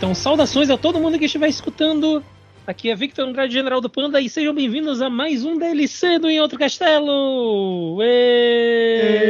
Então, saudações a todo mundo que estiver escutando. Aqui é Victor Andrade, General do Panda, e sejam bem-vindos a mais um DLC do Em Outro Castelo! Êêêê!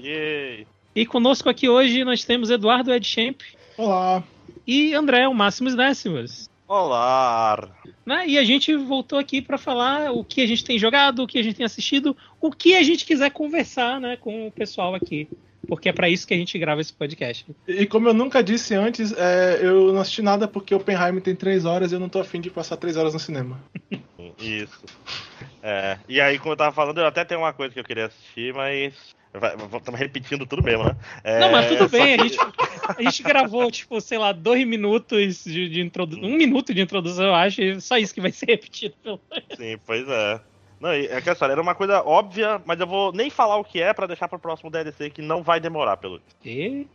Yay! E conosco aqui hoje nós temos Eduardo Edchamp Olá. e André, o Máximos Décimos. Olá! Né? E a gente voltou aqui para falar o que a gente tem jogado, o que a gente tem assistido, o que a gente quiser conversar né, com o pessoal aqui. Porque é para isso que a gente grava esse podcast. E como eu nunca disse antes, é, eu não assisti nada porque Oppenheimer tem três horas e eu não tô afim de passar três horas no cinema. Isso. É, e aí, como eu tava falando, eu até tenho uma coisa que eu queria assistir, mas. Estamos repetindo tudo mesmo, né? É, Não, mas tudo bem, a que- gente, a gente gravou, tipo, sei lá, dois minutos de, de introdução. Um minuto de introdução, eu acho, e só isso que vai ser repetido. pelo- Sim, pois é. Não, é que essa era uma coisa óbvia, mas eu vou nem falar o que é pra deixar pro próximo DLC que não vai demorar, pelo E...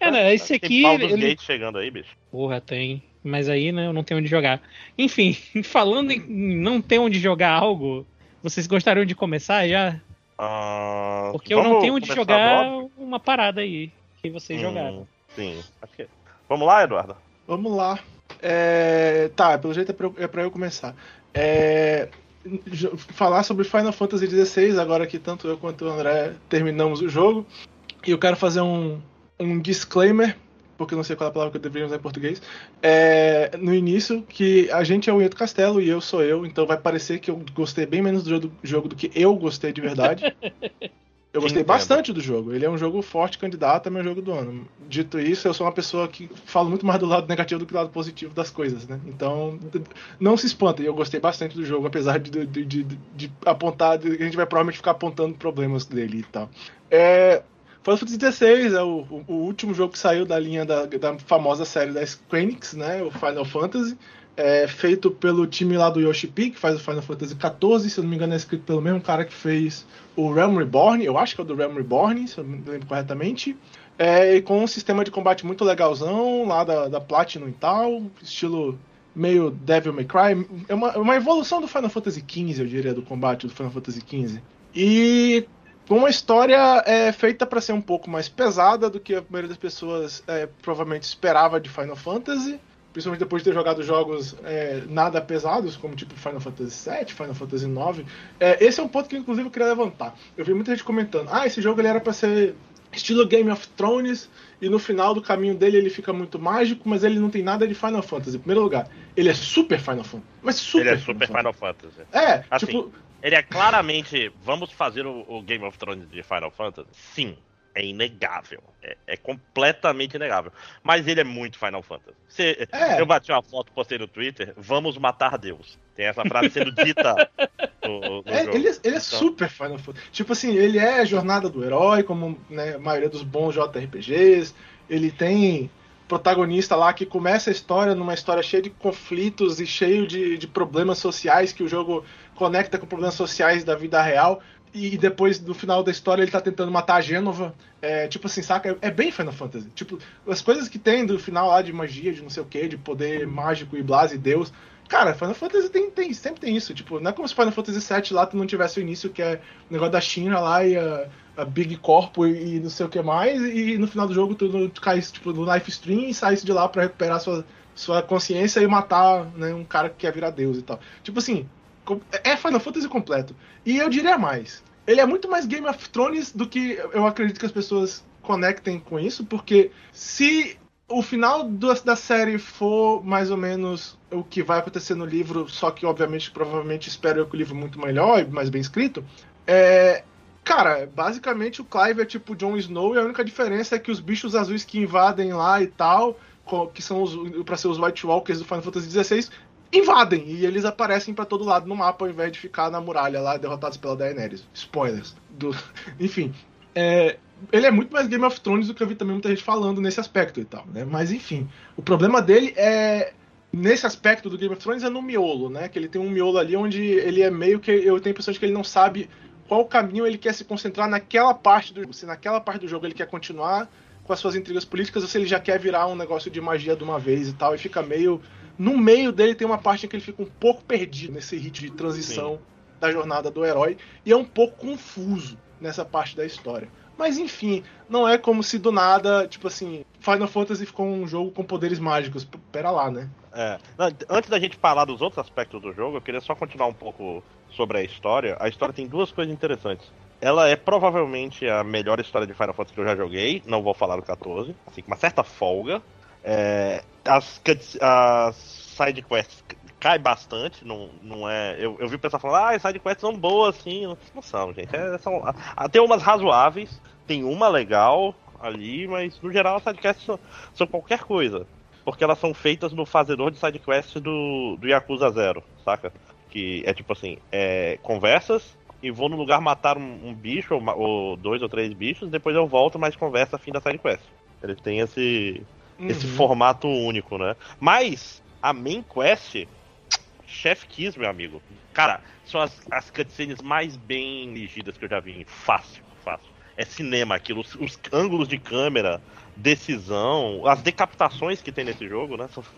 É, né, esse Tem aqui. Baldur's Ele... Gate chegando aí, bicho. Porra, tem. Mas aí, né, eu não tenho onde jogar. Enfim, falando em não ter onde jogar algo, vocês gostariam de começar já? Ah, Porque eu não tenho onde jogar logo? uma parada aí que vocês Hum, jogaram. Sim. Acho que... Vamos lá, Eduardo? Vamos lá. É, tá, pelo jeito é pra, eu- é pra eu começar. É, falar sobre Final Fantasy XVI, agora que tanto eu quanto o André terminamos o jogo. E eu quero fazer um, um disclaimer, porque eu não sei qual é a palavra que eu deveria usar em português. É, no início, que a gente é o Ieto Castelo e eu sou eu, então vai parecer que eu gostei bem menos do jogo, do jogo do que eu gostei de verdade. Eu gostei Entendo. bastante do jogo. Ele é um jogo forte candidato a meu jogo do ano. Dito isso, eu sou uma pessoa que falo muito mais do lado negativo do que do lado positivo das coisas, né? Então, não se espantem. Eu gostei bastante do jogo, apesar de, de, de, de- apontar. de- a gente vai provavelmente ficar apontando problemas dele e tal. É. Final Fantasy XVI é o, o- o último jogo que saiu da linha da, da famosa série da Square Enix, né? O Final Fantasy. É feito pelo time lá do Yoshi P, que faz o Final Fantasy XIV, se eu não me engano é escrito pelo mesmo cara que fez o Realm Reborn, eu acho que é o do Realm Reborn, se eu me lembro corretamente. É, e com um sistema de combate muito legalzão, lá da, da Platinum e tal, estilo meio Devil May Cry. É uma, uma evolução do Final Fantasy XV, eu diria, do combate do Final Fantasy XV. E uma história é, feita para ser um pouco mais pesada do que a maioria das pessoas é, provavelmente esperava de Final Fantasy. Principalmente depois de ter jogado jogos é, nada pesados, como tipo Final Fantasy VII, Final Fantasy IX. É, esse é um ponto que inclusive eu queria levantar. Eu vi muita gente comentando: ah, esse jogo ele era para ser estilo Game of Thrones, e no final do caminho dele ele fica muito mágico, mas ele não tem nada de Final Fantasy. Em primeiro lugar, ele é super Final Fantasy. Mas super Ele é super Final Fantasy. É, Assim, tipo, Ele é claramente. Vamos fazer o, o Game of Thrones de Final Fantasy? Sim. É inegável. É, é completamente inegável. Mas ele é muito Final Fantasy. Você- É. Eu bati uma foto, postei no Twitter. Vamos matar Deus. Tem essa frase sendo dita no, no É, jogo. ele, ele é Então, super Final Fantasy. Tipo assim, ele é a jornada do herói, como né, a maioria dos bons JRPGs. Ele tem protagonista lá que começa a história numa história cheia de conflitos e cheio de, de problemas sociais que o jogo conecta com problemas sociais da vida real. E depois, no final da história, ele tá tentando matar a Gênova. É, tipo assim, saca? É bem Final Fantasy. Tipo, as coisas que tem do final lá de magia, de não sei o que, de poder mágico e blase Deus. Cara, Final Fantasy tem, tem, sempre tem isso. Tipo, não é como se Final Fantasy VII lá tu não tivesse o início, que é o negócio da China lá e a, a Big Corpo e, e não sei o que mais, e no final do jogo tu, tu cai tipo, no life stream e sai de lá pra recuperar sua, sua consciência e matar né, um cara que quer virar Deus e tal. Tipo assim, é Final Fantasy completo. E eu diria mais. Ele é muito mais Game of Thrones do que eu acredito que as pessoas conectem com isso, porque se o final do- da série for mais ou menos o que vai acontecer no livro, só que obviamente, provavelmente espero eu que o livro muito melhor e mais bem escrito, é. Cara, basicamente o Clive é tipo Jon Snow e a única diferença é que os bichos azuis que invadem lá e tal, que são para ser os White Walkers do Final Fantasy XVI, invadem e eles aparecem pra todo lado no mapa ao invés de ficar na muralha lá derrotados pela Daenerys. Spoilers. Do... Enfim, é, ele é muito mais Game of Thrones do que eu vi também muita gente falando nesse aspecto e tal, né? Mas enfim, o problema dele é nesse aspecto do Game of Thrones é no miolo, né? Que ele tem um miolo ali onde ele é meio que eu tenho a impressão de que ele não sabe qual caminho ele quer se concentrar naquela parte do se naquela parte do jogo ele quer continuar com as suas intrigas políticas ou se ele já quer virar um negócio de magia de uma vez e tal e fica meio no meio dele tem uma parte em que ele fica um pouco perdido nesse ritmo de transição da jornada do herói e é um pouco confuso nessa parte da história. Mas enfim, não é como se do nada, tipo assim, Final Fantasy ficou um jogo com poderes mágicos. Pera lá, né? É. Antes da gente falar dos outros aspectos do jogo, eu queria só continuar um pouco sobre a história. A história tem duas coisas interessantes. Ela é provavelmente a melhor história de Final Fantasy que eu já joguei. Não vou falar do 14, assim, com uma certa folga. É, as, as side quests cai bastante, não, não é. Eu, eu vi o pessoal falando, ah, as sidequests são boas, assim. Não são, gente. É, são, tem umas razoáveis, tem uma legal ali, mas no geral as sidequests são, são qualquer coisa. Porque elas são feitas no fazedor de sidequest do, do Yakuza Zero, saca? Que é tipo assim, é, conversas e vou no lugar matar um, um bicho, ou, ou, dois ou três bichos, depois eu volto, mais conversa, fim da sidequest. Ele tem esse, uhum. esse formato único, né? Mas a main quest Chef Kiss, meu amigo. Cara, são as, as cutscenes mais bem dirigidas que eu já vi. Fácil, fácil. É cinema aquilo. Os, os ângulos de câmera, decisão, as decapitações que tem nesse jogo, né? São,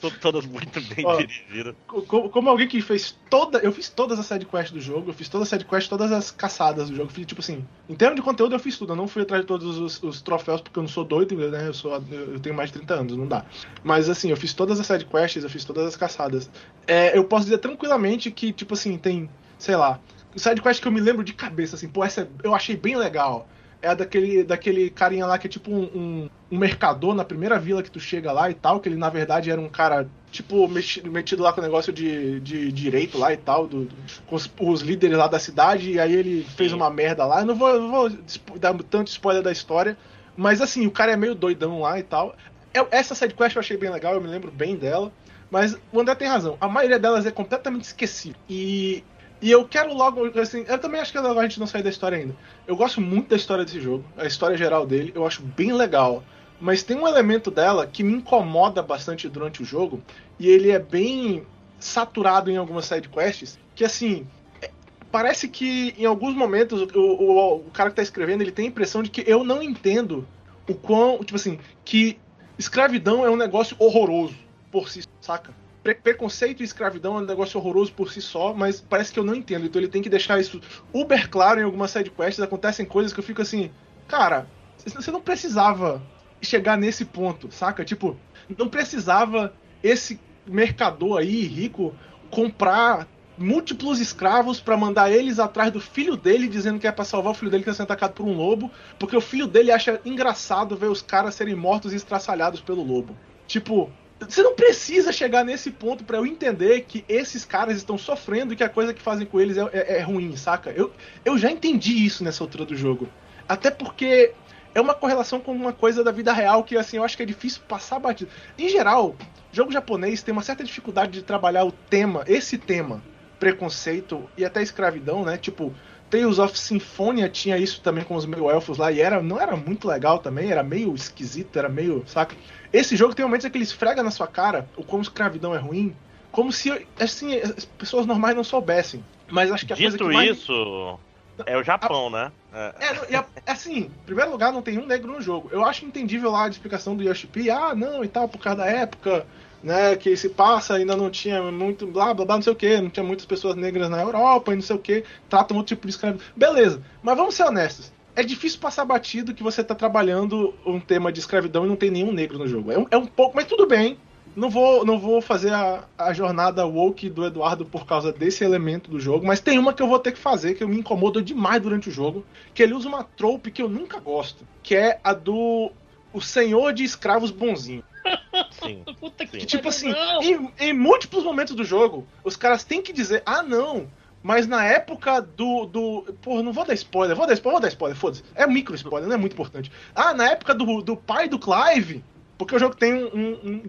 São todas muito bem Ó, dirigidas. Como, como, alguém que fez toda. Eu fiz todas as sidequests do jogo, eu fiz todas as sidequests, todas as caçadas do jogo. Fiz, tipo assim, em termos de conteúdo eu fiz tudo. Eu não fui atrás de todos os, os troféus porque eu não sou doido, né? Eu, sou, eu tenho mais de 30 anos, não dá. Mas assim, eu fiz todas as sidequests, eu fiz todas as caçadas. É, eu posso dizer tranquilamente que, tipo assim, tem, sei lá, sidequest que eu me lembro de cabeça, assim, pô, essa eu achei bem legal é daquele, daquele carinha lá que é tipo um, um, um, mercador na primeira vila que tu chega lá e tal, que ele na verdade era um cara, tipo, metido, metido lá com o negócio de, de, direito lá e tal, do, do, com os, os, líderes lá da cidade, e aí ele fez uma merda lá. Eu não vou, não vou dar tanto spoiler da história, mas assim, o cara é meio doidão lá e tal. Eu, essa sidequest eu achei bem legal, eu me lembro bem dela. Mas o André tem razão, a maioria delas é completamente esquecida. E e eu quero logo, assim, eu também acho que a gente não sair da história ainda. Eu gosto muito da história desse jogo, a história geral dele, eu acho bem legal. Mas tem um elemento dela que me incomoda bastante durante o jogo, e ele é bem saturado em algumas sidequests, que assim, é, parece que em alguns momentos o, o, o cara que tá escrevendo, ele tem a impressão de que eu não entendo o quão, tipo assim, que escravidão é um negócio horroroso por si, saca? Pre preconceito e escravidão é um negócio horroroso por si só, mas parece que eu não entendo. Então ele tem que deixar isso uber claro em algumas sidequests. Acontecem coisas que eu fico assim, cara, você não precisava chegar nesse ponto, saca? Tipo, não precisava esse mercador aí, rico, comprar múltiplos escravos para mandar eles atrás do filho dele, dizendo que é para salvar o filho dele que está sendo atacado por um lobo, porque o filho dele acha engraçado ver os caras serem mortos e estraçalhados pelo lobo. Tipo, você não precisa chegar nesse ponto para eu entender que esses caras estão sofrendo e que a coisa que fazem com eles é, é, é, ruim, saca? Eu, eu já entendi isso nessa altura do jogo. Até porque é uma correlação com uma coisa da vida real que, assim, eu acho que é difícil passar batido. Em geral, jogo japonês tem uma certa dificuldade de trabalhar o tema, esse tema, preconceito e até escravidão, né? Tipo, Tales of Symphonia tinha isso também com os meio elfos lá e era não era muito legal também, era meio esquisito, era meio, saca? Esse jogo tem momentos em que ele esfrega na sua cara o como escravidão é ruim, como se assim as pessoas normais não soubessem. Mas acho que a Dito coisa que mais... isso, é o Japão, a... né? É. é, é, assim, em primeiro lugar, não tem um negro no jogo. Eu acho entendível lá a explicação do Yoshi ah, não, e tal, por causa da época, né, que se passa, ainda não tinha muito, blá, blá, blá, não sei o que, não tinha muitas pessoas negras na Europa e não sei o que, tratam outro tipo de escravidão. Beleza, mas vamos ser honestos. É difícil passar batido que você tá trabalhando um tema de escravidão e não tem nenhum negro no jogo. É um, é um pouco, mas tudo bem. Não vou, não vou fazer a, a jornada woke do Eduardo por causa desse elemento do jogo, mas tem uma que eu vou ter que fazer que eu me incomodo demais durante o jogo, que ele usa uma trope que eu nunca gosto, que é a do o senhor de escravos bonzinho. Sim. Puta que, tipo assim, em, em, múltiplos momentos do jogo, os caras têm que dizer: ah, não. Mas na época do. do porra, não vou dar spoiler, vou dar spoiler, vou dar spoiler, foda-se. É micro spoiler, não é muito importante. Ah, na época do, do pai do Clive, porque o jogo tem um, um,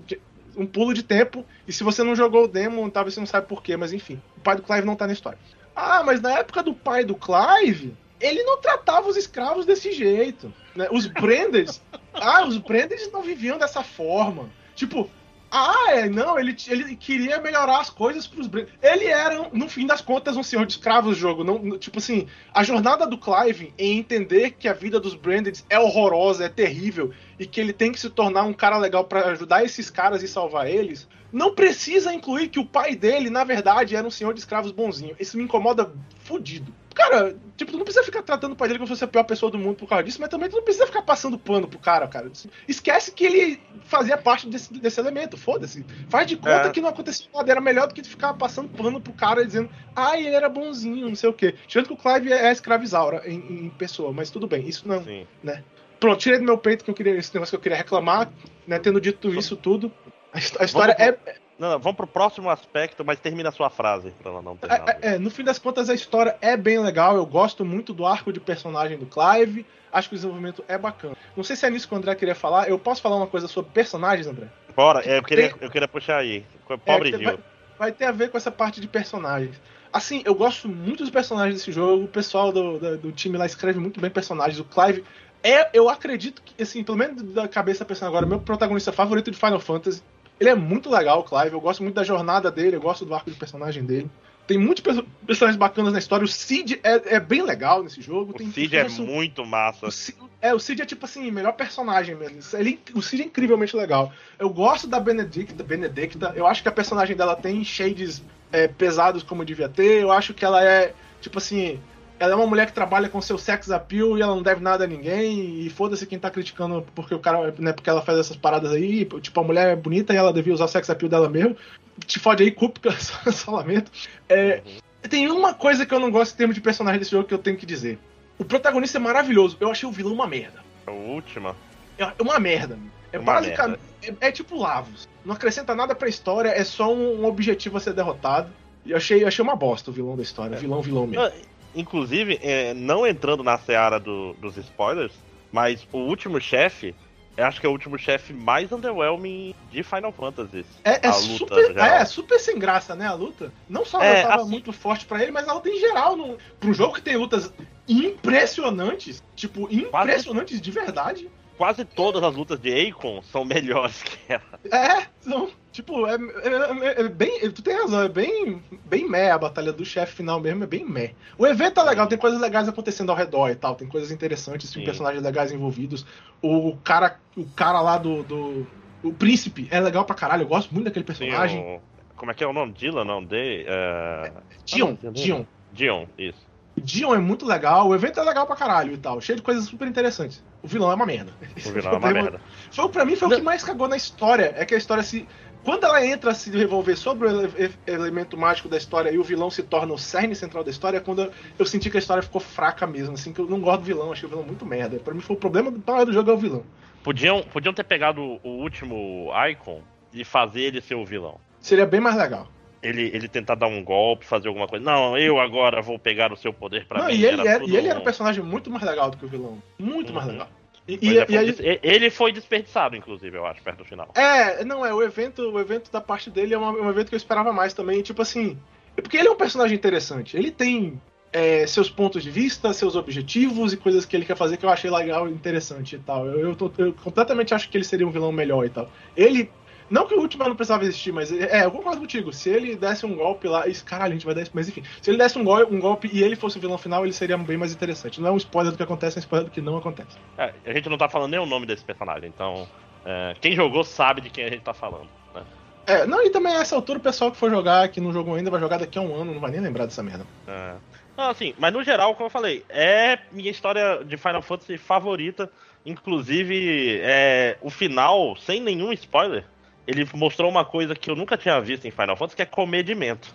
um, pulo de tempo, e se você não jogou o demo, talvez você não sabe porquê, mas enfim, o pai do Clive não tá na história. Ah, mas na época do pai do Clive, ele não tratava os escravos desse jeito. Né? Os Branders. ah, os Branders não viviam dessa forma. Tipo, ah, é, não, ele, ele queria melhorar as coisas pros. Ele era, no fim das contas, um senhor de escravos jogo. Não, tipo assim, a jornada do Clive em entender que a vida dos Branded é horrorosa, é terrível, e que ele tem que se tornar um cara legal para ajudar esses caras e salvar eles, não precisa incluir que o pai dele, na verdade, era um senhor de escravos bonzinho. Isso me incomoda fudido. Cara, tipo, tu não precisa ficar tratando o pai dele como se fosse a pior pessoa do mundo por causa disso, mas também tu não precisa ficar passando pano pro cara, cara. Esquece que ele fazia parte desse, desse elemento, foda-se. Faz de conta é. que não aconteceu nada, era melhor do que tu ficar passando pano pro cara dizendo, ah, ele era bonzinho, não sei o quê. Tirando que o Clive é escravizaura em, em pessoa, mas tudo bem, isso não, Sim. né? Pronto, tirei do meu peito que eu queria, esse negócio que eu queria reclamar, né? Tendo dito isso tudo, a, história vamos é. Não, vamos pro próximo aspecto, mas termina a sua frase pra ela não terminar. É, é, no fim das contas, a história é bem legal. Eu gosto muito do arco de personagem do Clive. Acho que o desenvolvimento é bacana. Não sei se é nisso que o André queria falar. Eu posso falar uma coisa sobre personagens, André? Bora, é, eu queria, eu queria puxar aí. Pobre é, vai, vai, ter a ver com essa parte de personagens. Assim, eu gosto muito dos personagens desse jogo. O pessoal do, do, do time lá escreve muito bem personagens. O Clive é, eu acredito que, assim, pelo menos da cabeça pensando agora, meu protagonista favorito de Final Fantasy. Ele é muito legal, o Clive. Eu gosto muito da jornada dele, eu gosto do arco de personagem dele. Tem muitos personagens bacanas na história. O Cid é, é bem legal nesse jogo. O Tem Cid é muito massa. O Cid, é, o Cid é tipo assim, melhor personagem mesmo. Ele, o Cid é incrivelmente legal. Eu gosto da Benedicta, Benedicta. Eu acho que a personagem dela tem shades é, pesados como devia ter. Eu acho que ela é, tipo assim, ela é uma mulher que trabalha com seu sex appeal e ela não deve nada a ninguém. E foda-se quem tá criticando porque o cara, né, porque ela faz essas paradas aí. Tipo, a mulher é bonita e ela devia usar o sex appeal dela mesmo. Te fode aí, culpa, só lamento. É, tem uma coisa que eu não gosto em termos de personagem desse jogo que eu tenho que dizer. O protagonista é maravilhoso. Eu achei o vilão uma merda. A última? É uma merda. É uma basicamente. É, é, tipo Lavos. Não acrescenta nada pra história, é só um, um objetivo a ser derrotado. E eu achei, achei uma bosta o vilão da história. É. Vilão, vilão mesmo. Inclusive, é, não entrando na seara do, dos spoilers, mas o último chefe, eu acho que é o último chefe mais underwhelming de Final Fantasy. É, é super, é, super sem graça, né, a luta? Não só é, ela tava assim, muito forte para ele, mas a luta em geral. No, pra um jogo que tem lutas impressionantes, tipo, impressionantes quase, de verdade. Quase todas as lutas de Akon são melhores que ela. É, são. Tipo, é, é, é, é, bem. Tu tem razão, é bem, bem meh a batalha do chefe final mesmo, é bem meh. O evento é legal, tem coisas legais acontecendo ao redor e tal, tem coisas interessantes, tem personagens legais envolvidos. O cara, o cara lá do, do. O príncipe é legal pra caralho, eu gosto muito daquele personagem. Sim, o, como é que é o nome? Dylan, não? De, uh... Dion, ah, Dion. Dion, isso. Dion é muito legal, o evento é legal pra caralho e tal, cheio de coisas super interessantes. O vilão é uma merda. O vilão é uma merda. Foi, pra mim foi o que mais cagou na história. É que a história se quando ela entra a se revolver sobre o elemento mágico da história e o vilão se torna o cerne central da história, é quando eu senti que a história ficou fraca mesmo, assim, que eu não gosto do vilão, achei o vilão muito merda. Pra mim foi o problema do jogo é o vilão. Podiam, podiam ter pegado o último Icon e fazer ele ser o vilão. Seria bem mais legal. Ele, ele tentar dar um golpe, fazer alguma coisa. Não, eu agora vou pegar o seu poder pra não, mim. E ele, era, e ele era um personagem muito mais legal do que o vilão. Muito uhum. mais legal. E, e, é, ele foi desperdiçado, inclusive, eu acho, perto do final. É, não, é, o evento, o evento da parte dele é, uma, é um evento que eu esperava mais também, tipo assim. Porque ele é um personagem interessante. Ele tem é, seus pontos de vista, seus objetivos e coisas que ele quer fazer que eu achei legal e interessante e tal. Eu, eu, tô, eu completamente acho que ele seria um vilão melhor e tal. Ele não que o último não precisava existir, mas é, eu concordo contigo. Se ele desse um golpe lá. Isso, caralho, a gente vai dar isso. Mas enfim, se ele desse um, gol, um golpe e ele fosse o vilão final, ele seria bem mais interessante. Não é um spoiler do que acontece, é um spoiler do que não acontece. É, a gente não tá falando nem o nome desse personagem, então. É, quem jogou sabe de quem a gente tá falando. Né? É, não, e também a essa altura o pessoal que for jogar, que não jogou ainda, vai jogar daqui a um ano, não vai nem lembrar dessa merda. É. Não, assim, mas no geral, como eu falei, é minha história de Final Fantasy favorita. Inclusive, é, o final, sem nenhum spoiler, ele mostrou uma coisa que eu nunca tinha visto em Final Fantasy, que é comedimento.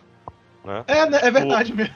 Né? É, né, é verdade o... mesmo.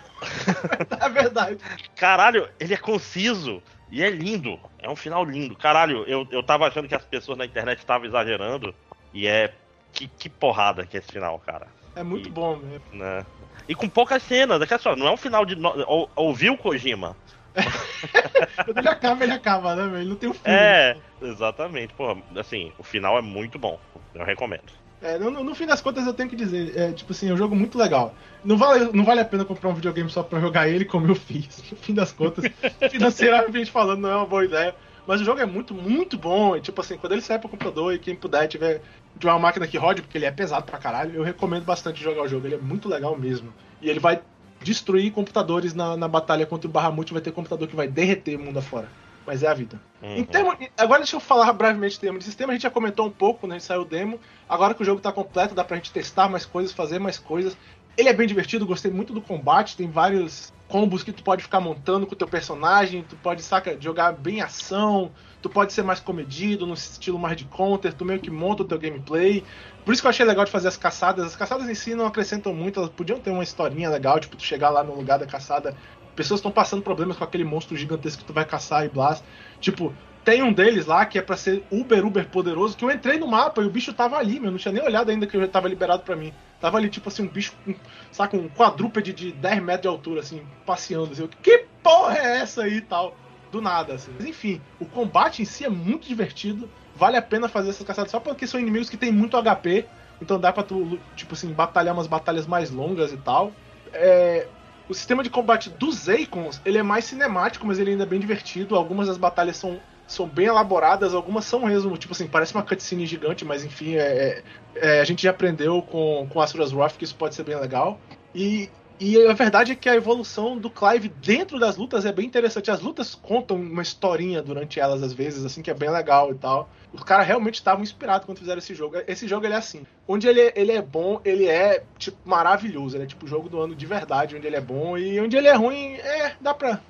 é verdade. Caralho, ele é conciso e é lindo. É um final lindo. Caralho, eu, eu tava achando que as pessoas na internet estavam exagerando. E é. Que, que porrada que é esse final, cara. É muito e, bom mesmo. Né? E com poucas cenas. É que, só, não é um final de. Ou, ouviu o Kojima? Quando ele acaba, ele acaba, né, Ele não tem o um fim. É, exatamente. Pô, assim, o final é muito bom. Eu recomendo. É, no, no, fim das contas eu tenho que dizer, é, tipo assim, é um jogo muito legal. Não vale, não vale a pena comprar um videogame só pra jogar ele como eu fiz. No fim das contas, financeiramente falando, não é uma boa ideia. Mas o jogo é muito, muito bom. E, tipo assim, quando ele sair pro computador e quem puder tiver de uma máquina que rode, porque ele é pesado pra caralho, eu recomendo bastante jogar o jogo. Ele é muito legal mesmo. E ele vai destruir computadores na, na batalha contra o Bahamut. Vai ter computador que vai derreter o mundo afora mas é a vida. Uhum. Em termo, agora deixa eu falar brevemente em termos de sistema. A gente já comentou um pouco, né? Saiu o demo. Agora que o jogo está completo, dá pra gente testar mais coisas, fazer mais coisas. Ele é bem divertido, gostei muito do combate, tem vários combos que tu pode ficar montando com o teu personagem, tu pode, saca, jogar bem ação, tu pode ser mais comedido, no estilo mais de counter, tu meio que monta o teu gameplay. Por isso que eu achei legal de fazer as caçadas. As caçadas em si não acrescentam muito, elas podiam ter uma historinha legal, tipo, tu chegar lá no lugar da caçada, pessoas estão passando problemas com aquele monstro gigantesco que tu vai caçar e blast. Tipo, tem um deles lá que é para ser uber, uber poderoso, que eu entrei no mapa e o bicho tava ali, meu. Não tinha nem olhado ainda que eu já tava liberado para mim. Tava ali, tipo assim, um bicho, um, saca, um quadrúpede de 10 metros de altura, assim, passeando. Assim, que porra é essa aí e tal? Do nada, assim. Mas enfim, o combate em si é muito divertido. Vale a pena fazer essas caçadas só porque são inimigos que tem muito HP. Então dá pra tu, tipo assim, batalhar umas batalhas mais longas e tal. É, o sistema de combate dos Akons, ele é mais cinemático, mas ele ainda é bem divertido. Algumas das batalhas são são bem elaboradas, algumas são mesmo, tipo assim, parece uma cutscene gigante, mas enfim, é, é, a gente já aprendeu com, com Asura's Wrath que isso pode ser bem legal. E, e a verdade é que a evolução do Clive dentro das lutas é bem interessante. As lutas contam uma historinha durante elas, às vezes, assim, que é bem legal e tal. Os caras realmente estavam inspirados quando fizeram esse jogo. Esse jogo ele é assim. Onde ele, é, ele é bom, ele é, tipo, maravilhoso. Ele é tipo o jogo do ano de verdade, onde ele é bom. E onde ele é ruim, é, dá pra,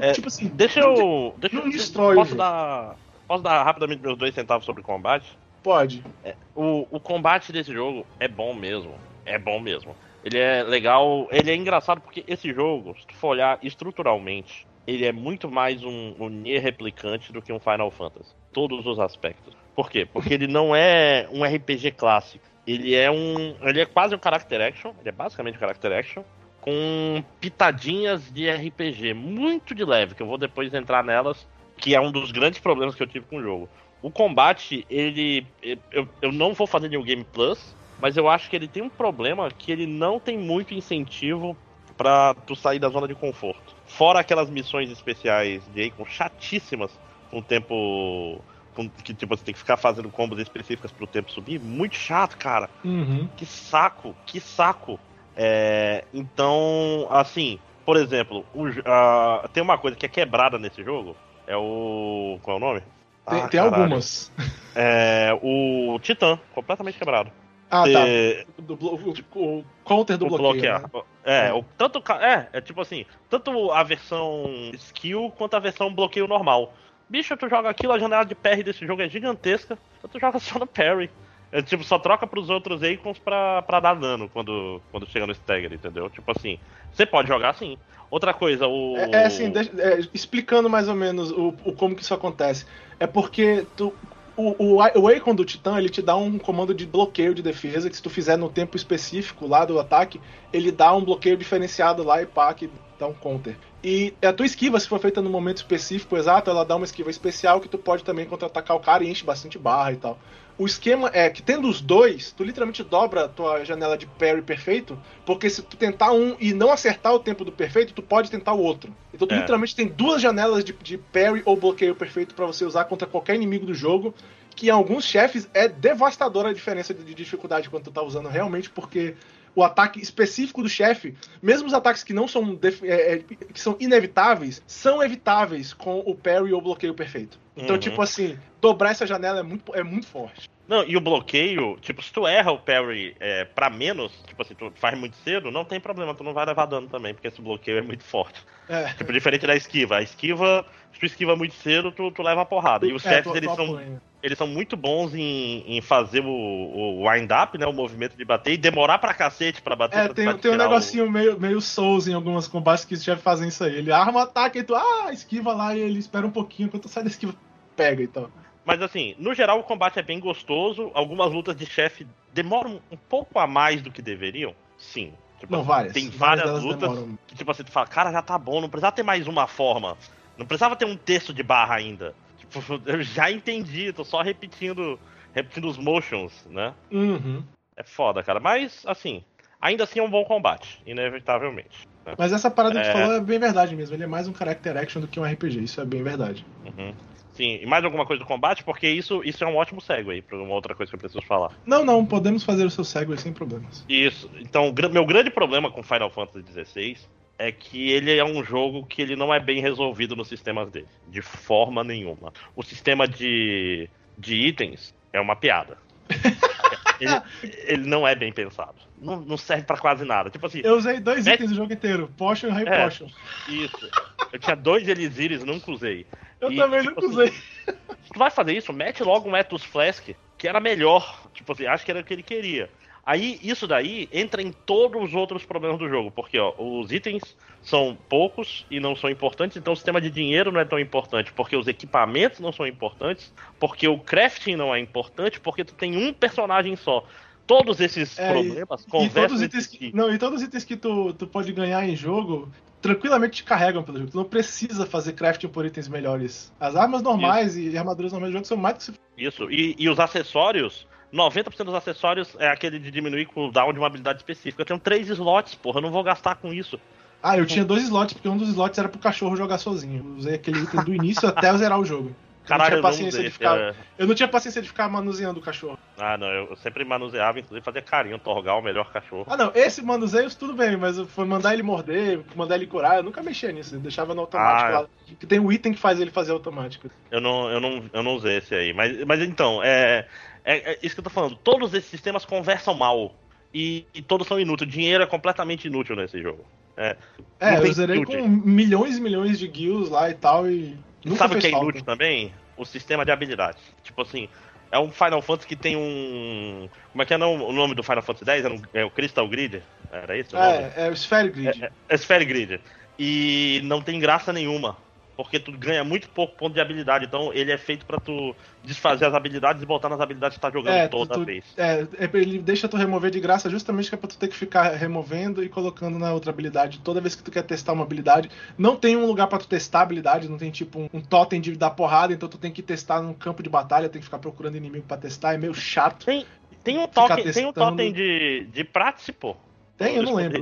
é, tipo assim. Deixa eu. Deixa não eu. destrói posso dar. Posso dar rapidamente meus dois centavos sobre combate? Pode. É, o, o combate desse jogo é bom mesmo. É bom mesmo. Ele é legal. Ele é engraçado porque esse jogo, se tu for olhar estruturalmente, ele é muito mais um, um Nier replicante do que um Final Fantasy. Todos os aspectos. Por quê? Porque ele não é um RPG clássico. Ele é um. Ele é quase um character action. Ele é basicamente um character action com pitadinhas de RPG, muito de leve, que eu vou depois entrar nelas, que é um dos grandes problemas que eu tive com o jogo. O combate, ele. Eu, eu não vou fazer New Game Plus, mas eu acho que ele tem um problema que ele não tem muito incentivo para tu sair da zona de conforto. Fora aquelas missões especiais de Akon chatíssimas, com tempo. Com, que tipo, você tem que ficar fazendo combos específicas pro tempo subir. Muito chato, cara. Uhum. Que saco, que saco. É, então, assim, por exemplo, o, uh, tem uma coisa que é quebrada nesse jogo. É o. Qual é o nome? Tem, ah, tem algumas. É o Titã, completamente quebrado. Ah, tá. Do, o, o, counter do o bloqueio. Né? É, o, tanto. É, é tipo assim, tanto a versão skill quanto a versão bloqueio normal. Bicho, tu joga aquilo, a janela de parry desse jogo é gigantesca, tu joga só no parry. É, tipo, só troca pros outros Icons pra, pra dar dano quando, quando chega no Stagger, entendeu? Tipo assim, você pode jogar assim. Outra coisa, o. É, é assim, deixa, é, explicando mais ou menos o, o, como que isso acontece. É porque tu, o, o, o Icon do Titã, ele te dá um comando de bloqueio de defesa, que se tu fizer no tempo específico lá do ataque, ele dá um bloqueio diferenciado lá e pá, que dá um counter. E a tua esquiva, se for feita no momento específico exato, ela dá uma esquiva especial que tu pode também contra-atacar o cara e enche bastante barra e tal. O esquema é que tendo os dois, tu literalmente dobra a tua janela de parry perfeito, porque se tu tentar um e não acertar o tempo do perfeito, tu pode tentar o outro. Então tu é. literalmente tem duas janelas de, de parry ou bloqueio perfeito para você usar contra qualquer inimigo do jogo, que em alguns chefes é devastadora a diferença de, de dificuldade quando tu tá usando realmente, porque o ataque específico do chefe, mesmo os ataques que não são é, é, que são inevitáveis, são evitáveis com o parry ou bloqueio perfeito. Então, uhum. tipo assim, dobrar essa janela é muito, é muito forte. Não, e o bloqueio, tipo, se tu erra o parry é, pra menos, tipo assim, tu faz muito cedo, não tem problema, tu não vai levar dano também, porque esse bloqueio é muito forte. É. Tipo, diferente da esquiva. A esquiva, se tu esquiva muito cedo, tu, tu leva a porrada. E os é, chefes, eles são eles são muito bons em, em fazer o, o wind-up, né? O movimento de bater e demorar pra cacete pra bater. É, pra, tem, pra tem um negocinho o... meio, meio Souls em algumas combates que os chefes fazem isso aí. Ele arma, ataca e tu, ah, esquiva lá e ele espera um pouquinho, enquanto sai da esquiva, pega e tal. Mas assim, no geral o combate é bem gostoso. Algumas lutas de chefe demoram um pouco a mais do que deveriam. Sim. Tipo, não, várias. Tem várias, várias lutas demoram. que, tipo assim, tu fala, cara, já tá bom, não precisava ter mais uma forma. Não precisava ter um texto de barra ainda. Eu já entendi, tô só repetindo, repetindo os motions, né? Uhum. É foda, cara. Mas, assim, ainda assim é um bom combate, inevitavelmente. Né? Mas essa parada é... que tu falou é bem verdade mesmo. Ele é mais um character action do que um RPG, isso é bem verdade. Uhum. Sim, e mais alguma coisa do combate? Porque isso, isso é um ótimo segue aí pra uma outra coisa que eu preciso falar. Não, não, podemos fazer o seu segue sem problemas. Isso. Então, meu grande problema com Final Fantasy XVI é que ele é um jogo que ele não é bem resolvido nos sistemas dele, de forma nenhuma. O sistema de, de itens é uma piada. ele, ele não é bem pensado. Não, não serve pra quase nada. Tipo assim. Eu usei dois mete... itens o jogo inteiro: Potion e High é, Potion. Isso. Eu tinha dois Elisires, nunca usei. Eu e, também tipo, nunca usei. Se tu vai fazer isso, mete logo um Etus Flask, que era melhor. Tipo assim, acho que era o que ele queria. Aí, isso daí entra em todos os outros problemas do jogo, porque ó, os itens são poucos e não são importantes, então o sistema de dinheiro não é tão importante, porque os equipamentos não são importantes, porque o crafting não é importante, porque tu tem um personagem só. Todos esses é, problemas e, conversam. E todos os itens que, não, e todos os itens que tu, tu pode ganhar em jogo tranquilamente te carregam pelo jogo. Tu não precisa fazer crafting por itens melhores. As armas normais Isso. e armaduras normais do jogo são mais do que se. Isso, e, e os acessórios 90% dos acessórios é aquele de diminuir cooldown de uma habilidade específica. Eu tenho três slots, porra, eu não vou gastar com isso. Ah, eu tinha dois slots, porque um dos slots era pro cachorro jogar sozinho. Eu usei aquele item do início até eu zerar o jogo. Caralho, eu não tinha paciência de ficar. É... Eu não tinha paciência de ficar manuseando o cachorro. Ah, não, eu sempre manuseava, inclusive fazia carinho, torgar o melhor cachorro. Ah, não, esse manuseio tudo bem, mas foi mandar ele morder, mandar ele curar, eu nunca mexia nisso, eu deixava no automático ah, lá. Que tem um item que faz ele fazer automático. Eu não, eu não, eu não usei esse aí, mas, mas então, é, é, é isso que eu tô falando, todos esses sistemas conversam mal. E, e todos são inúteis. Dinheiro é completamente inútil nesse jogo. É, é eu zerei com milhões e milhões de guilds lá e tal e Nunca Sabe o que é inútil também? O sistema de habilidades. Tipo assim, é um Final Fantasy que tem um. Como é que é o nome do Final Fantasy X? É, o Crystal Grid? Era isso? É, é o Sphere Grid. É, é, é Sphere Grid. E não tem graça nenhuma porque tu ganha muito pouco ponto de habilidade. Então ele é feito para tu desfazer as habilidades e botar nas habilidades que tu tá jogando é, toda tu, vez. É, é, ele deixa tu remover de graça justamente que é pra tu ter que ficar removendo e colocando na outra habilidade toda vez que tu quer testar uma habilidade. Não tem um lugar para tu testar habilidade, não tem tipo um, um totem de dar porrada, então tu tem que testar num campo de batalha, tem que ficar procurando inimigo para testar, é meio chato. Tem, tem um totem, tem um totem de, de prática, pô. Tem, eu não lembro.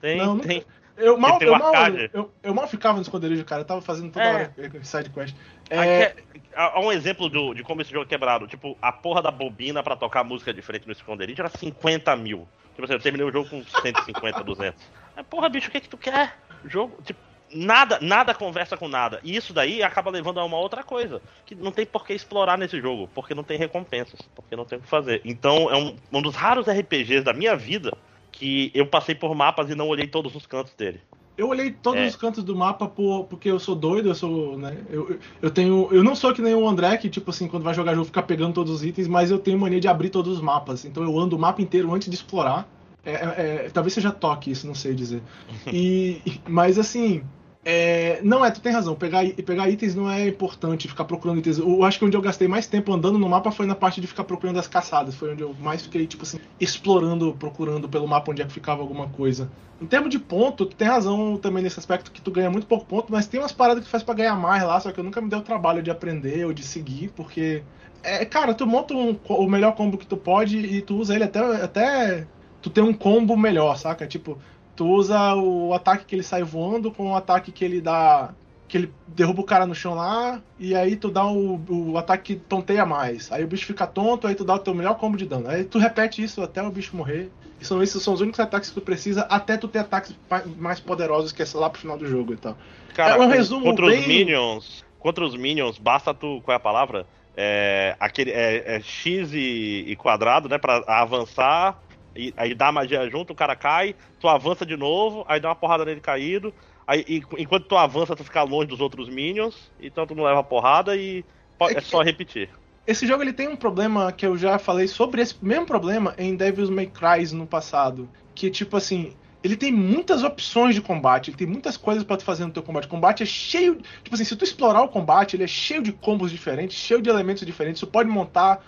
Tem, não, tem. Nunca... Eu mal, eu, mal, eu, eu, mal ficava no esconderijo, cara. Eu tava fazendo toda é. hora side quest. É... Há um exemplo do, de como esse jogo é quebrado. Tipo, a porra da bobina pra tocar música de frente no esconderijo era 50 mil. Tipo assim, eu terminei o jogo com 150, 200. É, porra, bicho, o que é que tu quer? O jogo, tipo, nada, nada conversa com nada. E isso daí acaba levando a uma outra coisa. Que não tem por que explorar nesse jogo. Porque não tem recompensas. Porque não tem o que fazer. Então, é um, um dos raros RPGs da minha vida que eu passei por mapas e não olhei todos os cantos dele. Eu olhei todos é. os cantos do mapa por, porque eu sou doido, eu sou, né? Eu, eu tenho. Eu não sou que nem o André, que, tipo assim, quando vai jogar jogo fica pegando todos os itens, mas eu tenho mania de abrir todos os mapas. Então eu ando o mapa inteiro antes de explorar. É, é, é talvez seja toque isso, não sei dizer. E, mas assim, é, não é, tu tem razão. Pegar, pegar itens não é importante, ficar procurando itens. Eu acho que onde eu gastei mais tempo andando no mapa foi na parte de ficar procurando as caçadas. Foi onde eu mais fiquei, tipo assim, explorando, procurando pelo mapa onde é que ficava alguma coisa. Em termos de ponto, tu tem razão também nesse aspecto que tu ganha muito pouco ponto, mas tem umas paradas que faz para ganhar mais lá, só que eu nunca me dei o trabalho de aprender ou de seguir, porque. É, cara, tu monta um, o melhor combo que tu pode e tu usa ele até, até tu ter um combo melhor, saca? Tipo, tu usa o ataque que ele sai voando com o ataque que ele dá. Que ele derruba o cara no chão lá, e aí tu dá o, o ataque que tonteia mais. Aí o bicho fica tonto, aí tu dá o teu melhor combo de dano. Aí tu repete isso até o bicho morrer. E são esses são os únicos ataques que tu precisa, até tu ter ataques mais poderosos que é lá pro final do jogo e tal. Cara, é um resumo contra bem... os minions. Contra os minions, basta tu. Qual é a palavra? É, aquele, é, é X e, e, quadrado, né? Pra avançar, e, aí dá magia junto, o cara cai, tu avança de novo, aí dá uma porrada nele caído. Aí, e, enquanto tu avança, tu fica longe dos outros minions, então tu não leva porrada e é, é só repetir. Esse jogo ele tem um problema que eu já falei sobre esse mesmo problema em Devil's May Cry no passado. Que tipo assim, ele tem muitas opções de combate, ele tem muitas coisas para tu fazer no teu combate. O combate é cheio, tipo assim, se tu explorar o combate, ele é cheio de combos diferentes, cheio de elementos diferentes. Tu pode montar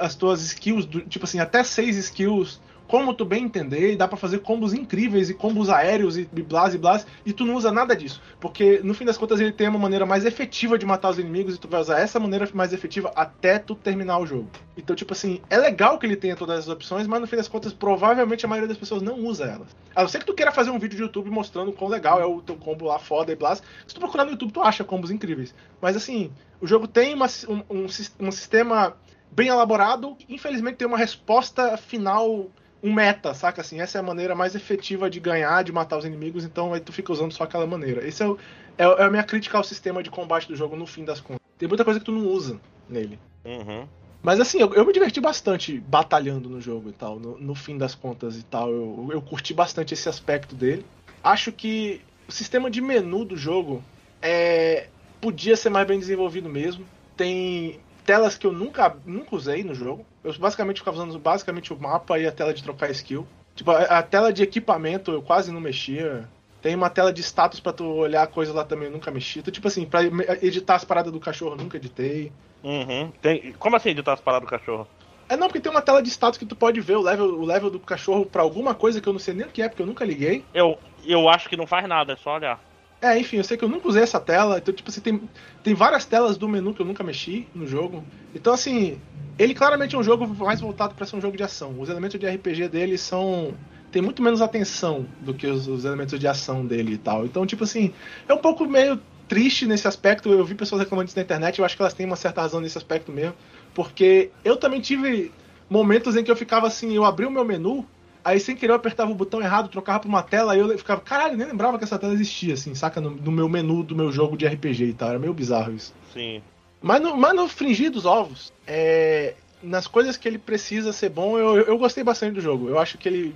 as tuas skills, tipo assim, até seis skills como tu bem entender, e dá para fazer combos incríveis e combos aéreos e blás e blás, e tu não usa nada disso. Porque no fim das contas ele tem uma maneira mais efetiva de matar os inimigos e tu vai usar essa maneira mais efetiva até tu terminar o jogo. Então, tipo assim, é legal que ele tenha todas essas opções, mas no fim das contas, provavelmente a maioria das pessoas não usa elas. A não ser que tu queira fazer um vídeo de YouTube mostrando quão legal é o teu combo lá foda e blás. Se tu procurar no YouTube, tu acha combos incríveis. Mas assim, o jogo tem uma, um, um, um sistema bem elaborado, infelizmente tem uma resposta final um meta, saca? Assim, essa é a maneira mais efetiva de ganhar, de matar os inimigos, então aí tu fica usando só aquela maneira. Esse é, o, é, é a minha crítica ao sistema de combate do jogo no fim das contas. Tem muita coisa que tu não usa nele. Uhum. Mas assim, eu, eu, me diverti bastante batalhando no jogo e tal, no, no fim das contas e tal. Eu, eu curti bastante esse aspecto dele. Acho que o sistema de menu do jogo é, podia ser mais bem desenvolvido mesmo. Tem telas que eu nunca, nunca usei no jogo. Eu basicamente ficava usando basicamente o mapa e a tela de trocar skill. Tipo, a, a tela de equipamento eu quase não mexia. Tem uma tela de status para tu olhar a coisa lá também, eu nunca mexi. Então, tipo assim, pra editar as paradas do cachorro, nunca editei. Uhum. Tem... Como assim editar as paradas do cachorro? É não, porque tem uma tela de status que tu pode ver o level, o level do cachorro para alguma coisa que eu não sei nem o que é, porque eu nunca liguei. Eu, eu acho que não faz nada, é só olhar. É, enfim, eu sei que eu nunca usei essa tela. Então, tipo assim, tem, tem várias telas do menu que eu nunca mexi no jogo. Então, assim, ele claramente é um jogo mais voltado para ser um jogo de ação. Os elementos de RPG dele são tem muito menos atenção do que os, os, elementos de ação dele e tal. Então, tipo assim, é um pouco meio triste nesse aspecto. Eu vi pessoas reclamando isso na internet, eu acho que elas têm uma certa razão nesse aspecto mesmo. Porque eu também tive momentos em que eu ficava assim, eu abri o meu menu, aí sem querer eu apertava o botão errado, trocava pra uma tela, aí eu ficava, caralho, nem lembrava que essa tela existia, assim, saca? No, no meu menu do meu jogo de RPG e tal. Era meio bizarro isso. Sim. Mas no, mas no fringir dos ovos, é, nas coisas que ele precisa ser bom, eu, eu gostei bastante do jogo. Eu acho que ele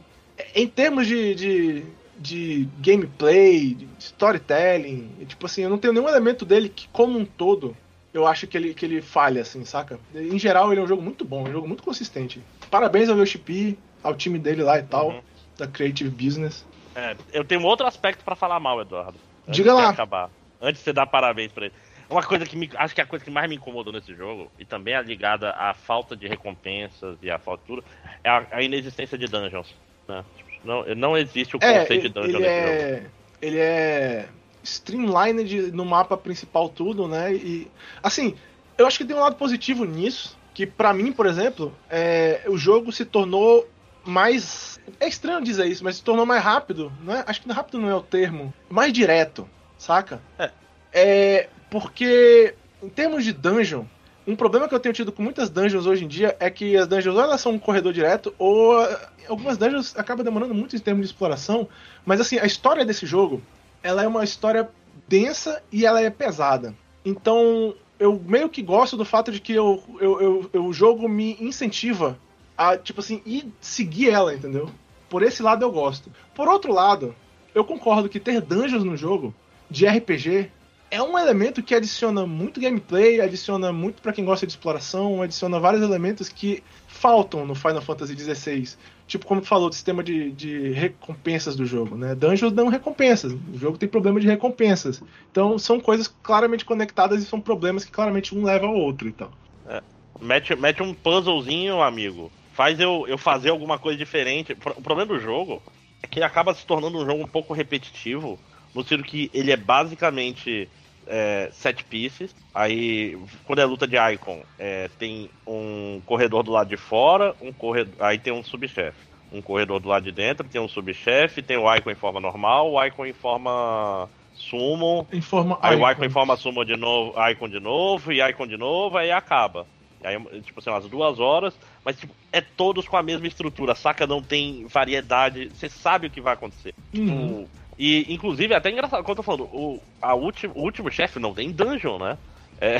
em termos de, de, de gameplay, de storytelling, tipo assim, eu não tenho nenhum elemento dele que, como um todo, eu acho que ele, que ele falha, assim, saca? Em geral, ele é um jogo muito bom, um jogo muito consistente. Parabéns ao Yoshi ao time dele lá e tal, uhum. da Creative Business. É, eu tenho um outro aspecto para falar mal, Eduardo. Diga lá. Acabar. Antes de você dar parabéns pra ele. Uma coisa que me, acho que é a coisa que mais me incomodou nesse jogo, e também é ligada à falta de recompensas e à falta de tudo, é a, a inexistência de dungeons. Né? Não, não existe o é, conceito de dungeon ele é, jogo. Ele é streamlined no mapa principal tudo, né? E assim, eu acho que tem um lado positivo nisso, que para mim, por exemplo, é, o jogo se tornou mais é estranho dizer isso, mas se tornou mais rápido, não é? Acho que rápido não é o termo, mais direto, saca? É. É porque em termos de dungeon, um problema que eu tenho tido com muitas dungeons hoje em dia é que as dungeons ou elas são um corredor direto, ou eh, algumas dungeons acabam demorando muito em termos de exploração. Mas assim, a história desse jogo, ela é uma história densa e ela é pesada. Então, eu meio que gosto do fato de que eu, eu, eu, eu o jogo me incentiva a, tipo assim, ir seguir ela, entendeu? Por esse lado eu gosto. Por outro lado, eu concordo que ter dungeons no jogo de RPG é um elemento que adiciona muito gameplay, adiciona muito para quem gosta de exploração, adiciona vários elementos que faltam no Final Fantasy XVI. Tipo, como tu falou, do sistema de, de recompensas do jogo, né? Dungeons dão recompensas, o jogo tem problema de recompensas. Então são coisas claramente conectadas e são problemas que claramente um leva ao outro, então. É. Mete, mete um puzzlezinho, amigo. Faz eu, eu fazer alguma coisa diferente. O problema do jogo é que ele acaba se tornando um jogo um pouco repetitivo no sentido que ele é basicamente é, set pieces. Aí, quando é luta de Icon, é, tem um corredor do lado de fora, um corredor, aí tem um subchefe. Um corredor do lado de dentro, tem um subchefe, tem o Icon em forma normal, o Icon em forma summon. Em forma aí icon. o Icon em forma summon de novo, Icon de novo, e Icon de novo, aí acaba. Aí, tipo assim, umas duas horas, mas tipo, é todos com a mesma estrutura, saca? Não tem variedade, você sabe o que vai acontecer. Uhum. Tipo, e, inclusive, é até engraçado, quando eu tô falando, o, a ulti, o último chefe não tem dungeon, né? É,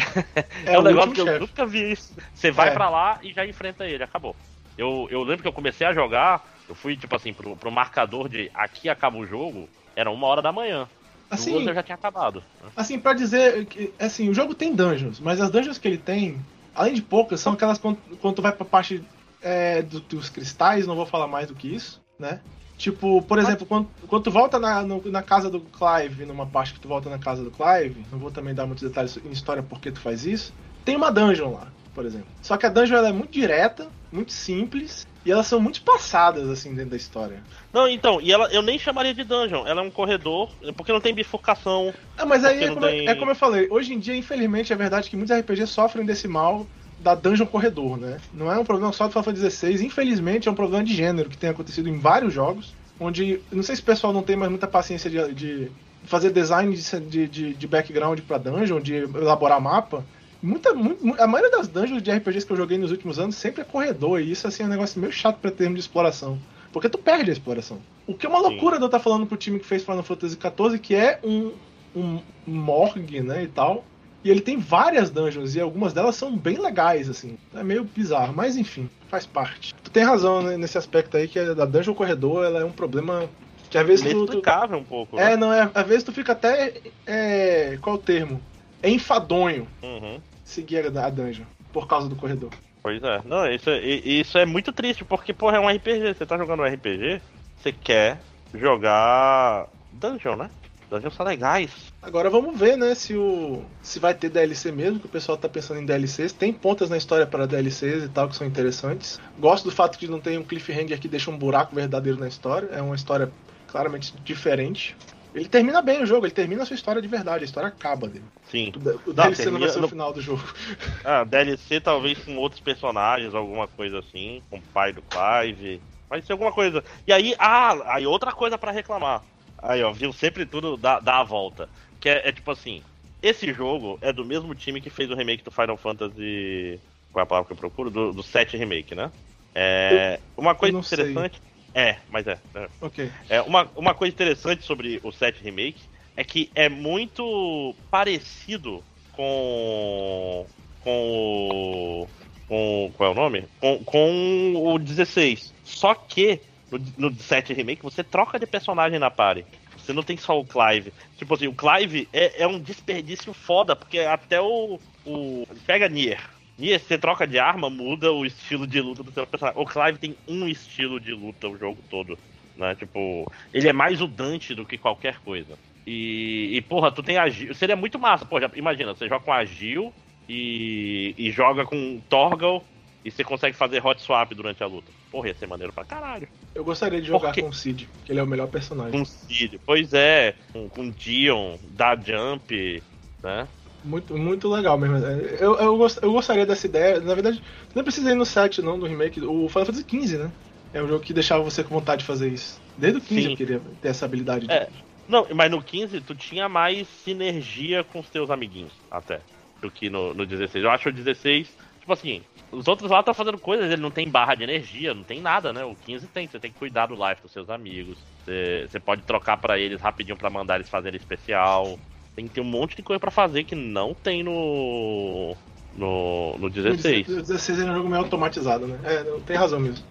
é, é um negócio que eu nunca vi isso. Você vai é. para lá e já enfrenta ele, acabou. Eu, eu lembro que eu comecei a jogar, eu fui, tipo assim, pro, pro marcador de aqui acaba o jogo, era uma hora da manhã. Assim, eu já tinha acabado. Assim, para dizer que, assim, o jogo tem dungeons, mas as dungeons que ele tem, além de poucas, são aquelas quando, quando tu vai pra parte é, do, dos cristais, não vou falar mais do que isso, né? Tipo, por exemplo, quando, quando tu volta na, no, na casa do Clive, numa parte que tu volta na casa do Clive, não vou também dar muitos detalhes em história porque tu faz isso, tem uma dungeon lá, por exemplo. Só que a dungeon ela é muito direta, muito simples, e elas são muito passadas, assim, dentro da história. Não, então, e ela eu nem chamaria de dungeon, ela é um corredor, porque não tem bifurcação. Ah, mas aí é como, tem... é como eu falei, hoje em dia, infelizmente, é verdade que muitos RPGs sofrem desse mal da Dungeon Corredor, né? Não é um problema só do Final Fantasy XVI, infelizmente é um problema de gênero que tem acontecido em vários jogos, onde não sei se o pessoal não tem mais muita paciência de, de fazer design de, de, de background para dungeon, de elaborar mapa. Muita, muito, a maioria das dungeons de RPGs que eu joguei nos últimos anos sempre é corredor, e isso assim, é um negócio meio chato para termos de exploração. Porque tu perde a exploração. O que é uma loucura Sim. de eu estar falando pro time que fez Final Fantasy XIV, que é um, um morgue, né, e tal, E ele tem várias dungeons e algumas delas são bem legais, assim. É meio bizarro, mas enfim, faz parte. Tu tem razão né, nesse aspecto aí, que a dungeon corredor ela é um problema que às vezes tu, tu... um pouco. É, né? não é. Às vezes tu fica até. É, qual é o termo? É enfadonho uhum. Seguir a dungeon por causa do corredor. Pois é. Não, isso é, isso é muito triste, porque, porra, é um RPG. Você tá jogando um RPG, você quer jogar dungeon, né? Dungeons são legais. Agora vamos ver, né, se o se vai ter DLC mesmo, que o pessoal tá pensando em DLCs. Tem pontas na história para DLCs e tal que são interessantes. Gosto do fato de não ter um cliffhanger que deixa um buraco verdadeiro na história. É uma história claramente diferente. Ele termina bem o jogo, ele termina a sua história de verdade, a história acaba dele. Sim. O, DLC não, não vai ser o final do jogo. Ah, DLC talvez com outros personagens, alguma coisa assim, com o pai do Clive. Vai ser alguma coisa. E aí, ah, aí outra coisa para reclamar. Aí, ó, viu? Sempre tudo dá, dá a volta. Que é, é, tipo assim: esse jogo é do mesmo time que fez o remake do Final Fantasy. Qual é a palavra que eu procuro? Do, do 7 Remake, né? É, uma coisa interessante. Sei. É, mas é. é. Ok. É, uma, uma coisa interessante sobre o 7 Remake é que é muito parecido com. com o. Com, qual é o nome? Com, com o 16. Só que no, no 7 Remake, você troca de personagem na party. Você não tem só o Clive. Tipo assim, o Clive é, é um desperdício foda, porque até o. o pega Nier. Nier, você troca de arma, muda o estilo de luta do seu personagem. O Clive tem um estilo de luta o jogo todo. Né? Tipo, ele é mais o Dante do que qualquer coisa. E, e porra, tu tem Agil. Seria muito massa, pô, já, imagina, você joga com Agil e, e joga com Torgal e você consegue fazer hot swap durante a luta. Porra, ia ser maneiro pra caralho. Eu gostaria de jogar com o Cid, que ele é o melhor personagem. Com o Cid, pois é. Com, com Dion, da Jump, né? Muito, muito legal mesmo. É, eu, eu, gost, eu gostaria dessa ideia. Na verdade, não precisa ir no set não do remake. O Final Fantasy XV, né? É um jogo que deixava você com vontade de fazer isso. Desde o 15 Sim. eu queria ter essa habilidade. De... É. Não, mas no 15 tu tinha mais sinergia com os teus amiguinhos, até. Do que no, no 16. Eu acho o 16, tipo assim, os outros lá estão fazendo coisas, ele não tem barra de energia, não tem nada, né? O 15 tem, você tem que cuidar do life dos seus amigos. Você, você pode trocar para eles rapidinho para mandar eles fazerem especial. Tem que ter um monte de coisa para fazer que não tem no. No, no 16. O 16 é um jogo meio automatizado, né? É, tem razão mesmo.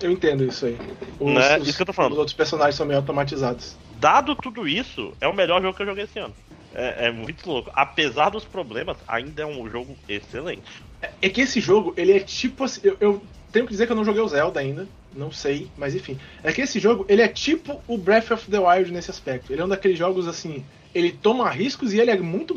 Eu entendo isso aí. Os, né? isso que eu tô falando. Os outros personagens são meio automatizados. Dado tudo isso, é o melhor jogo que eu joguei esse ano. É, é, muito louco. Apesar dos problemas, ainda é um jogo excelente. É, é que esse jogo, ele é tipo assim. Eu, eu, tenho que dizer que eu não joguei o Zelda ainda. Não sei, mas enfim. É que esse jogo, ele é tipo o Breath of the Wild nesse aspecto. Ele é um daqueles jogos assim. Ele toma riscos e ele é muito.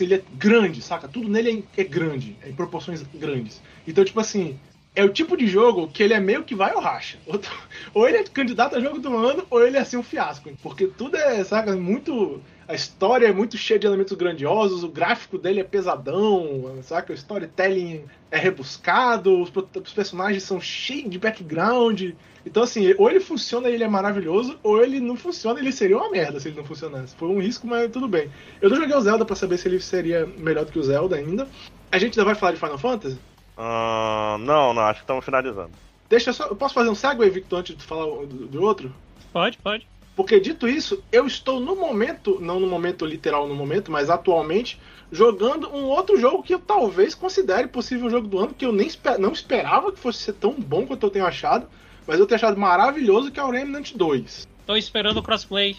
Ele é grande, saca? Tudo nele é, é grande, é em proporções grandes. Então, tipo assim, é o tipo de jogo que ele é meio que vai ou racha. Ou ele é candidato a jogo do ano, ou ele é assim um fiasco. Porque tudo é, saca, muito a história é muito cheia de elementos grandiosos, o gráfico dele é pesadão, saca? O storytelling é rebuscado, os, os personagens são cheios de background. Então, assim, ou ele funciona e ele é maravilhoso, ou ele não funciona ele seria uma merda se ele não funcionasse. Foi um risco, mas tudo bem. Eu não joguei o Zelda para saber se ele seria melhor do que o Zelda ainda. A gente ainda vai falar de Final Fantasy? Uh, não, não, acho que estamos finalizando. Deixa eu só. Eu posso fazer um segue, Victor, antes de falar do, do outro? Pode, pode. Porque dito isso, eu estou no momento, não no momento literal no momento, mas atualmente, jogando um outro jogo que eu talvez considere possível jogo do ano, que eu nem não esperava que fosse ser tão bom quanto eu tenho achado, mas eu tenho achado maravilhoso, que é o Remnant 2. Tô esperando o crossplay.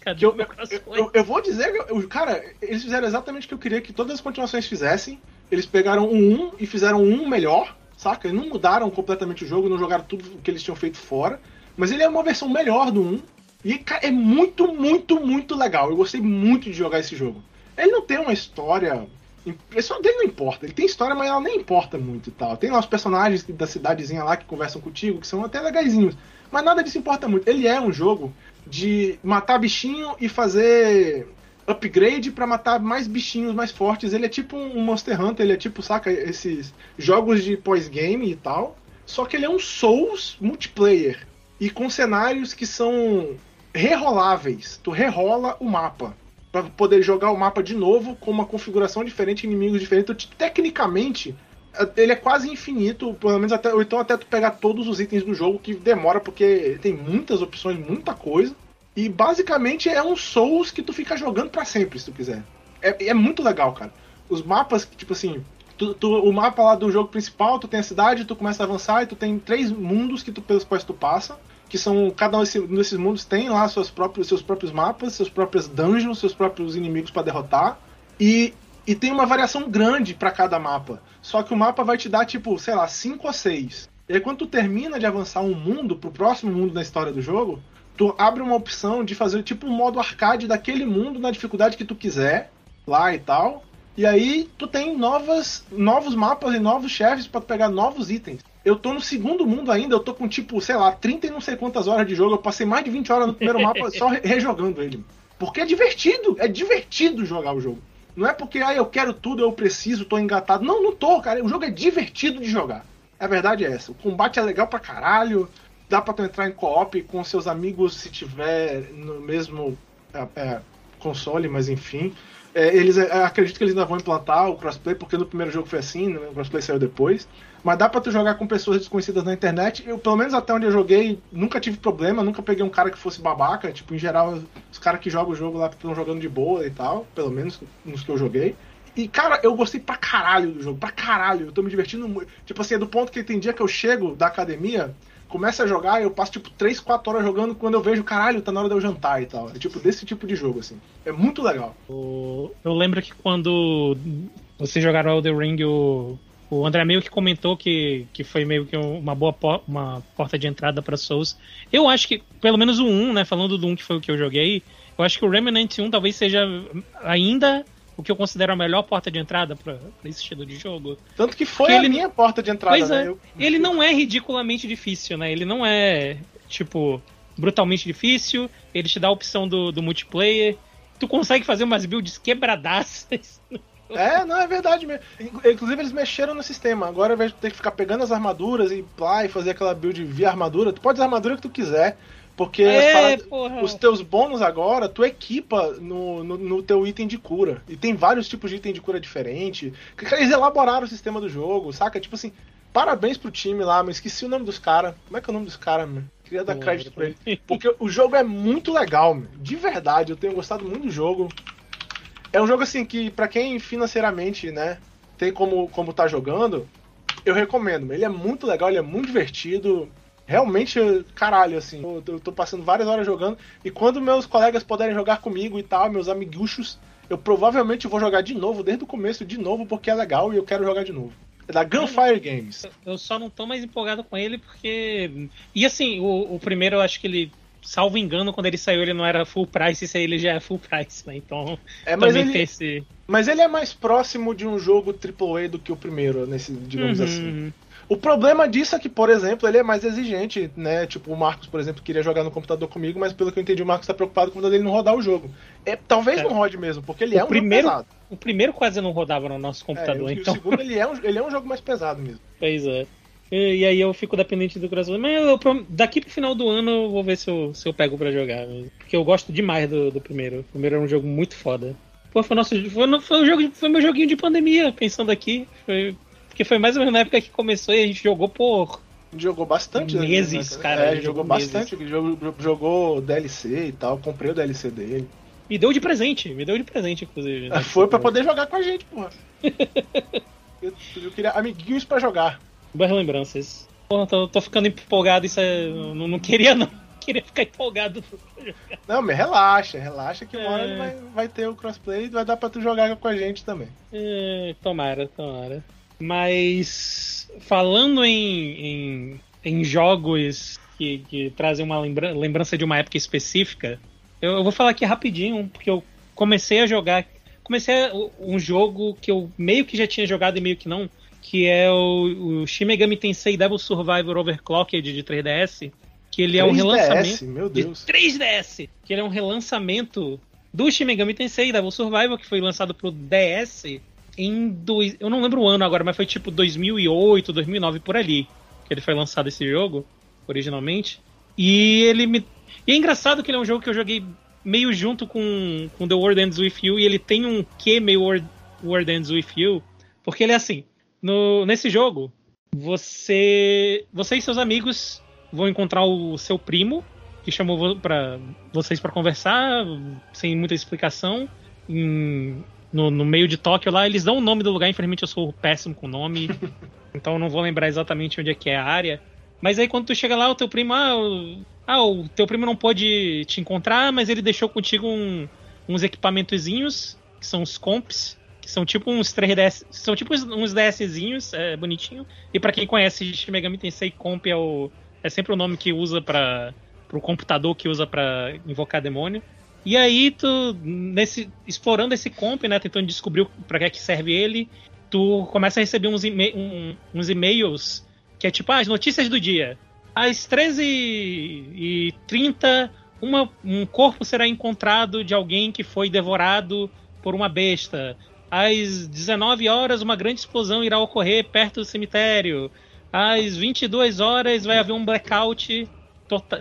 Cadê eu, o crossplay? Eu, eu, eu, vou dizer que, cara, eles fizeram exatamente o que eu queria que todas as continuações fizessem. Eles pegaram um 1 e fizeram um melhor, saca? Eles não mudaram completamente o jogo, não jogaram tudo o que eles tinham feito fora. Mas ele é uma versão melhor do 1. E é muito, muito, muito legal. Eu gostei muito de jogar esse jogo. Ele não tem uma história. A dele não importa. Ele tem história, mas ela nem importa muito e tal. Tem lá os personagens da cidadezinha lá que conversam contigo, que são até legaisinhos. Mas nada disso importa muito. Ele é um jogo de matar bichinho e fazer upgrade para matar mais bichinhos mais fortes. Ele é tipo um Monster Hunter, ele é tipo, saca, esses jogos de pós-game e tal. Só que ele é um Souls multiplayer. E com cenários que são reroláveis. Tu rerola o mapa para poder jogar o mapa de novo com uma configuração diferente, inimigos diferentes. Então, tecnicamente, ele é quase infinito, pelo menos até, ou então até tu pegar todos os itens do jogo, que demora porque tem muitas opções, muita coisa. E basicamente é um Souls que tu fica jogando para sempre, se tu quiser. É, é muito legal, cara. Os mapas, tipo assim, tu, tu, o mapa lá do jogo principal, tu tem a cidade, tu começa a avançar e tu tem três mundos que tu, pelos quais tu passa. Que são. Cada um desses mundos tem lá seus próprios, seus próprios mapas, seus próprios dungeons, seus próprios inimigos para derrotar. E, e tem uma variação grande para cada mapa. Só que o mapa vai te dar, tipo, sei lá, cinco ou seis. E aí, quando tu termina de avançar um mundo pro próximo mundo da história do jogo, tu abre uma opção de fazer tipo um modo arcade daquele mundo na dificuldade que tu quiser, lá e tal. E aí tu tem novas, novos mapas e novos chefes para pegar novos itens. Eu tô no segundo mundo ainda, eu tô com tipo, sei lá, 30 e não sei quantas horas de jogo. Eu passei mais de 20 horas no primeiro mapa só rejogando ele. Porque é divertido, é divertido jogar o jogo. Não é porque, ah, eu quero tudo, eu preciso, tô engatado. Não, não tô, cara. O jogo é divertido de jogar. A verdade é essa. O combate é legal pra caralho. Dá pra tu entrar em co-op com seus amigos se tiver no mesmo é, é, console, mas enfim. É, eles é, acredito que eles ainda vão implantar o crossplay, porque no primeiro jogo foi assim, né? o crossplay saiu depois. Mas dá pra tu jogar com pessoas desconhecidas na internet. Eu, pelo menos até onde eu joguei, nunca tive problema, nunca peguei um cara que fosse babaca. Tipo, em geral, os caras que jogam o jogo lá estão jogando de boa e tal, pelo menos nos que eu joguei. E, cara, eu gostei pra caralho do jogo, pra caralho. Eu tô me divertindo muito. Tipo assim, é do ponto que tem dia que eu chego da academia, começo a jogar, eu passo tipo 3, 4 horas jogando quando eu vejo, caralho, tá na hora de eu jantar e tal. É tipo desse tipo de jogo, assim. É muito legal. Eu lembro que quando vocês jogaram Elden Ring, o, o André meio que comentou que, que foi meio que uma boa por, uma porta de entrada para Souls. Eu acho que, pelo menos o 1, né, falando do 1 que foi o que eu joguei, eu acho que o Remnant 1 talvez seja ainda o que eu considero a melhor porta de entrada para esse estilo de jogo. Tanto que foi a ele... minha porta de entrada, pois né? É. Eu... Ele não é ridiculamente difícil, né? Ele não é, tipo, brutalmente difícil. Ele te dá a opção do, do multiplayer. Tu consegue fazer umas builds quebradaças. É, não, é verdade mesmo. Inclusive, eles mexeram no sistema. Agora, ao invés de ter que ficar pegando as armaduras e, plá, e fazer aquela build via armadura, tu pode usar a armadura que tu quiser. Porque é, os teus bônus agora, tu equipa no, no, no, teu item de cura. E tem vários tipos de item de cura diferente. Eles elaboraram o sistema do jogo, saca? Tipo assim, parabéns pro time lá, mas esqueci o nome dos caras. Como é que é o nome dos caras, mano? Queria dar crédito pra ele. Porque o jogo é muito legal, meu. De verdade, eu tenho gostado muito do jogo. É um jogo assim que, para quem financeiramente, né, tem como, como tá jogando, eu recomendo. Ele é muito legal, ele é muito divertido. Realmente, caralho, assim, eu, eu tô passando várias horas jogando. E quando meus colegas puderem jogar comigo e tal, meus amiguchos, eu provavelmente vou jogar de novo, desde o começo, de novo, porque é legal e eu quero jogar de novo. É da Gunfire Games. Eu só não tô mais empolgado com ele porque. E assim, o, o primeiro eu acho que ele salvo engano, quando ele saiu ele não era full price, esse aí ele já é full price, né? Então, é, mas também ele, tem esse... Mas ele é mais próximo de um jogo AAA do que o primeiro, nesse, digamos uhum. assim. O problema disso é que, por exemplo, ele é mais exigente, né? Tipo, o Marcos, por exemplo, queria jogar no computador comigo, mas pelo que eu entendi, o Marcos tá preocupado com o dele não rodar o jogo. É, talvez é. não rode mesmo, porque ele o é um primeiro, jogo pesado. O primeiro quase não rodava no nosso computador, é, então. O segundo, ele é, um, ele é um jogo mais pesado mesmo. Pois é. E, aí eu fico dependente do coração. Mas eu, daqui pro final do ano eu vou ver se eu, se eu pego pra jogar. Porque eu gosto demais do, do primeiro. O primeiro é um jogo muito foda. Pô, foi, nosso, foi, foi, o jogo, foi meu joguinho de pandemia, pensando aqui. Foi, porque foi mais ou menos na época que começou e a gente jogou por. Jogou bastante. Né, meses, né? cara. É, jogou, jogou bastante. Jogou, jogou DLC e tal. Comprei o DLC dele. Me deu de presente, me deu de presente, inclusive. Né? Foi pra poder jogar com a gente, porra. eu, eu queria amiguinhos pra jogar. Boas lembranças. Porra, tô, tô ficando empolgado, isso é. Não, não queria não. Queria ficar empolgado. Não, mas relaxa, relaxa que uma hora é... vai, vai ter o crossplay e vai dar pra tu jogar com a gente também. É, tomara, tomara. Mas falando em, em, em jogos que, que, trazem uma lembra lembrança de uma época específica, eu, eu, vou falar aqui rapidinho, porque eu comecei a jogar. Comecei um jogo que eu meio que já tinha jogado e meio que não, que é o, o Shin Megami Tensei Devil Survivor Overclocked de 3DS, que ele 3DS, é um relançamento meu Deus. de 3DS, que ele é um relançamento do Shin Megami Tensei Devil Survivor que foi lançado pro DS em dois, eu não lembro o ano agora, mas foi tipo 2008, 2009 por ali que ele foi lançado esse jogo originalmente. E ele me e é engraçado que ele é um jogo que eu joguei meio junto com, com The World Ends With You e ele tem um que meio World, World Ends With You, porque ele é assim, no, nesse jogo, você, você e seus amigos vão encontrar o seu primo, que chamou para vocês para conversar, sem muita explicação, em, no, no, meio de Tóquio lá, eles dão o nome do lugar, infelizmente eu sou péssimo com o nome, então não vou lembrar exatamente onde é que é a área. Mas aí quando tu chega lá, o teu primo, ah, o, ah, o teu primo não pôde te encontrar, mas ele deixou contigo um, uns equipamentozinhos, que são os comps, que são tipo uns 3DS, são tipo uns DSzinhos, é bonitinho. E para quem conhece Shin Megami Tensei, comp é o é sempre o nome que usa para o computador que usa para invocar demônio. E aí tu nesse explorando esse comp, né, tentando descobrir para que é que serve ele, tu começa a receber uns, e um, uns e-mails que é tipo ah, as notícias do dia. Às 13h30, uma, um corpo será encontrado de alguém que foi devorado por uma besta. Às 19 horas, uma grande explosão irá ocorrer perto do cemitério. Às 22 horas, vai haver um blackout tota-,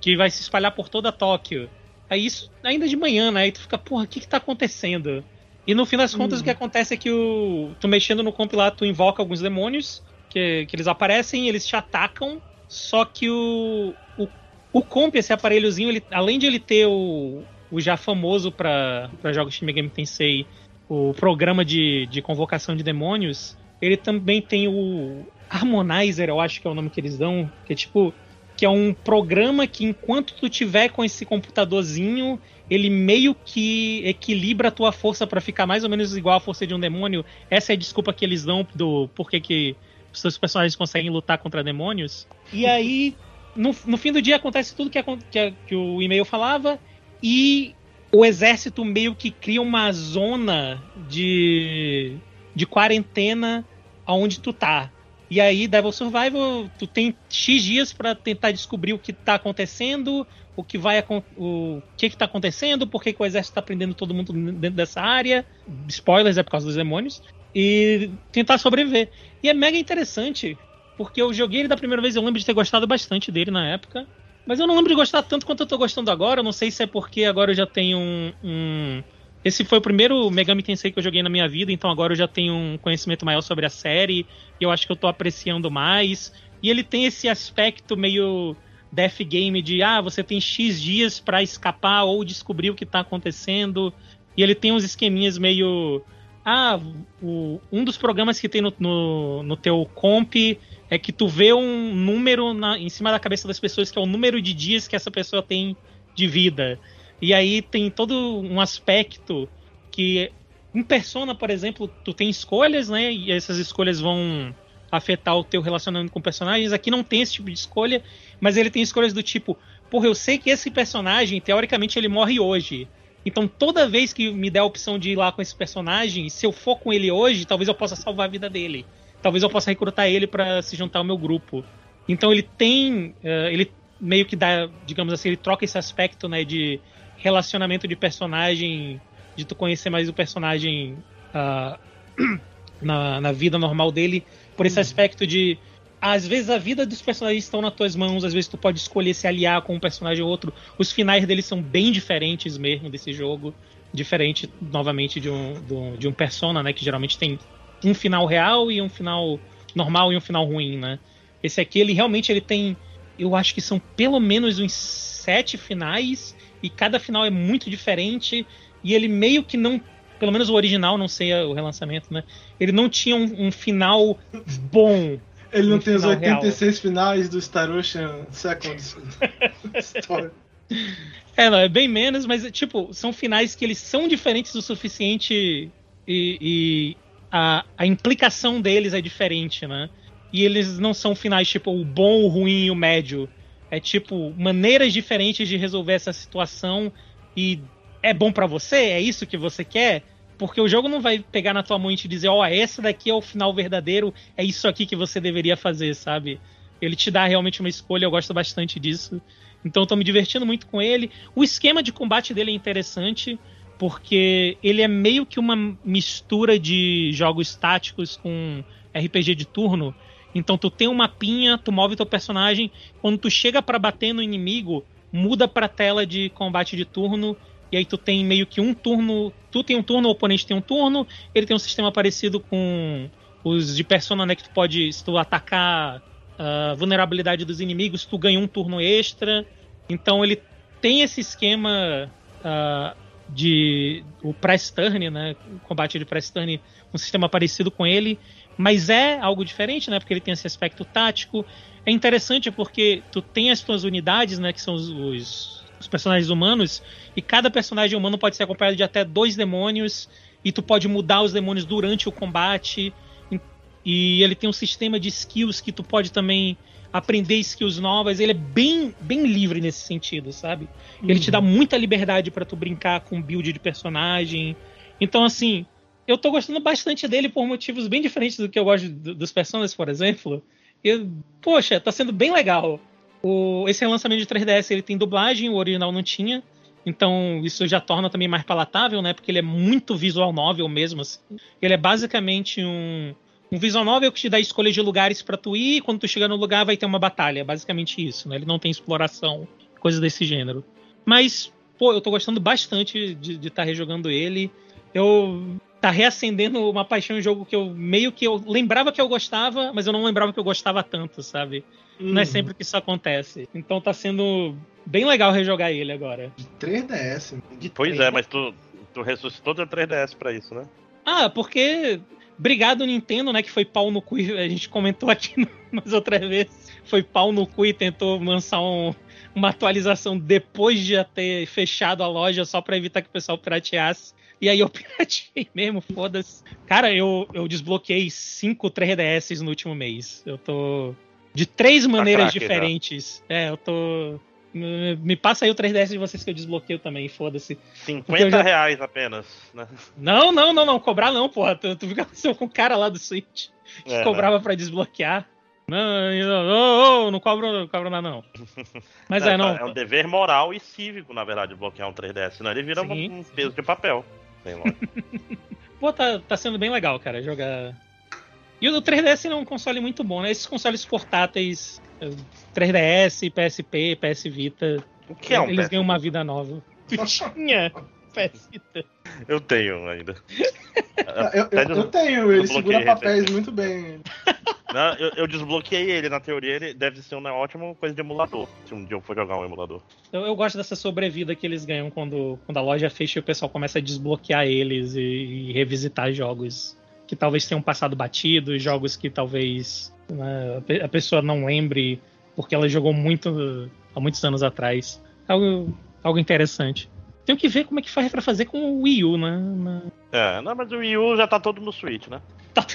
que vai se espalhar por toda Tóquio. Aí isso ainda de manhã, né? Aí tu fica, porra, o que que tá acontecendo? E no fim das contas, hum. o que acontece é que o, tu mexendo no compilar, tu invoca alguns demônios, que, que eles aparecem, eles te atacam, só que o, o, o comp, esse aparelhozinho, ele, além de ele ter o, o já famoso para jogos de Megami Tensei, o programa de, de convocação de demônios, ele também tem o Harmonizer, eu acho que é o nome que eles dão, que é tipo que é um programa que enquanto tu tiver com esse computadorzinho, ele meio que equilibra a tua força para ficar mais ou menos igual à força de um demônio. Essa é a desculpa que eles dão do porquê que os seus personagens conseguem lutar contra demônios. E aí, no, no fim do dia, acontece tudo que, que, que o e-mail falava, e o exército meio que cria uma zona de, de quarentena aonde tu tá. E aí, Devil Survival, tu tem X dias para tentar descobrir o que tá acontecendo, o que vai o que que tá acontecendo, por que, o exército tá prendendo todo mundo dentro dessa área. Spoilers é por causa dos demônios. E tentar sobreviver. E é mega interessante, porque eu joguei ele da primeira vez, eu lembro de ter gostado bastante dele na época. Mas eu não lembro de gostar tanto quanto eu tô gostando agora. Não sei se é porque agora eu já tenho um, um esse foi o primeiro Megami Tensei que eu joguei na minha vida, então agora eu já tenho um conhecimento maior sobre a série, e eu acho que eu tô apreciando mais. E ele tem esse aspecto meio death game de ah, você tem X dias para escapar ou descobrir o que tá acontecendo. E ele tem uns esqueminhas meio. Ah, o, um dos programas que tem no, no, no teu comp é que tu vê um número na, em cima da cabeça das pessoas, que é o número de dias que essa pessoa tem de vida. E aí tem todo um aspecto que em Persona, por exemplo, tu tem escolhas, né? E essas escolhas vão afetar o teu relacionamento com personagens. Aqui não tem esse tipo de escolha, mas ele tem escolhas do tipo, porra, eu sei que esse personagem, teoricamente, ele morre hoje. Então, toda vez que me der a opção de ir lá com esse personagem, se eu for com ele hoje, talvez eu possa salvar a vida dele. Talvez eu possa recrutar ele para se juntar ao meu grupo. Então, ele tem. Uh, ele meio que dá, digamos assim, ele troca esse aspecto, né, de relacionamento de personagem, de tu conhecer mais o personagem uh, na, na vida normal dele, por esse uhum. aspecto de às vezes a vida dos personagens estão nas tuas mãos, às vezes tu pode escolher se aliar com um personagem ou outro. Os finais deles são bem diferentes mesmo desse jogo, diferente novamente de um, de um, de um Persona, né, que geralmente tem um final real e um final normal e um final ruim, né? Esse aqui ele realmente ele tem, eu acho que são pelo menos uns sete finais e cada final é muito diferente e ele meio que não pelo menos o original, não sei o relançamento, né? Ele não tinha um, um final bom. Ele não um tem os 86 real. finais do Star Ocean Seconds Story. É, não, é bem menos, mas tipo, são finais que eles são diferentes o suficiente e, e a, a implicação deles é diferente, né? E eles não são finais tipo o bom, o ruim e o médio. É tipo maneiras diferentes de resolver essa situação e é bom para você? É isso que você quer? Porque o jogo não vai pegar na tua mão e te dizer, ó, oh, esse daqui é o final verdadeiro, é isso aqui que você deveria fazer, sabe? Ele te dá realmente uma escolha, eu gosto bastante disso. Então tô me divertindo muito com ele. O esquema de combate dele é interessante, porque ele é meio que uma mistura de jogos táticos com RPG de turno. Então tu tem um mapinha, tu move teu personagem, quando tu chega para bater no inimigo, muda pra tela de combate de turno, e aí tu tem meio que um turno, tu tem um turno, o oponente tem um turno, ele tem um sistema parecido com os de Persona, né, que tu pode, se tu atacar a vulnerabilidade dos inimigos, tu ganha um turno extra. Então ele tem esse esquema uh, de o press turn, né? Combate de press turn, um sistema parecido com ele, mas é algo diferente, né? Porque ele tem esse aspecto tático. É interessante porque tu tem as tuas unidades, né? Que são os, os, os personagens humanos, e cada personagem humano pode ser acompanhado de até dois demônios, e tu pode mudar os demônios durante o combate. E ele tem um sistema de skills que tu pode também aprender skills novas. Ele é bem, bem livre nesse sentido, sabe? Ele uhum. te dá muita liberdade para tu brincar com build de personagem. Então, assim, eu tô gostando bastante dele por motivos bem diferentes do que eu gosto dos personagens, por exemplo. E, poxa, tá sendo bem legal. O, esse relançamento de 3DS ele tem dublagem, o original não tinha. Então isso já torna também mais palatável, né? Porque ele é muito visual novel mesmo. Assim. Ele é basicamente um, um visual novel que te dá escolha de lugares para tu ir, e quando tu chegar no lugar vai ter uma batalha, basicamente isso, né? Ele não tem exploração, coisas desse gênero. Mas, pô, eu tô gostando bastante de estar tá rejogando ele. Eu tá reacendendo uma paixão em jogo que eu meio que eu lembrava que eu gostava, mas eu não lembrava que eu gostava tanto, sabe? Uhum. Não é uhum. sempre que isso acontece. Então tá sendo bem legal rejogar ele agora. De 3DS. De pois 3DS. é, mas tu, tu ressuscitou o 3DS pra isso, né? Ah, porque Obrigado, Nintendo, né? Que foi pau no cu. A gente comentou aqui umas outras vezes. Foi pau no cu e tentou lançar um, uma atualização depois de já ter fechado a loja só para evitar que o pessoal pirateasse. E aí eu pirateei mesmo, foda-se. Cara, eu, eu desbloqueei cinco 3DS no último mês. Eu tô. De três tá maneiras diferentes. Já. É, eu tô. Me passa aí o 3DS de vocês que eu desbloqueio também, foda-se. 50 já... reais apenas, né? Não, não, não, não, cobrar não, porra. Tu, tu viu com o cara lá do Switch que é, cobrava né? pra desbloquear. Não, não, não, não cobro, não cobro nada, não. Mas é, é, não. É um dever moral e cívico, na verdade, bloquear um 3DS, senão ele vira um, um peso de papel. Pô, tá, tá sendo bem legal, cara, jogar. E o 3DS é um console muito bom, né? Esses consoles portáteis 3DS, PSP, PS Vita. O que é um Eles ganham uma vida nova. Tinha PS Vita. Eu tenho ainda. eu, eu, eu, tenho, ele segura papéis muito bem. Não, eu, eu, desbloqueei ele, na teoria ele deve ser uma ótima coisa de emulador, se um dia eu for jogar um emulador. Eu, eu gosto dessa sobrevida que eles ganham quando, quando a loja fecha e o pessoal começa a desbloquear eles e, e revisitar jogos que talvez tenham passado batido, jogos que talvez né, a pessoa não lembre porque ela jogou muito há muitos anos atrás. Algo, algo interessante. Tenho que ver como é que faz para fazer com o Wii U, né? É, não, mas o Wii U já tá todo no Switch, né? Tá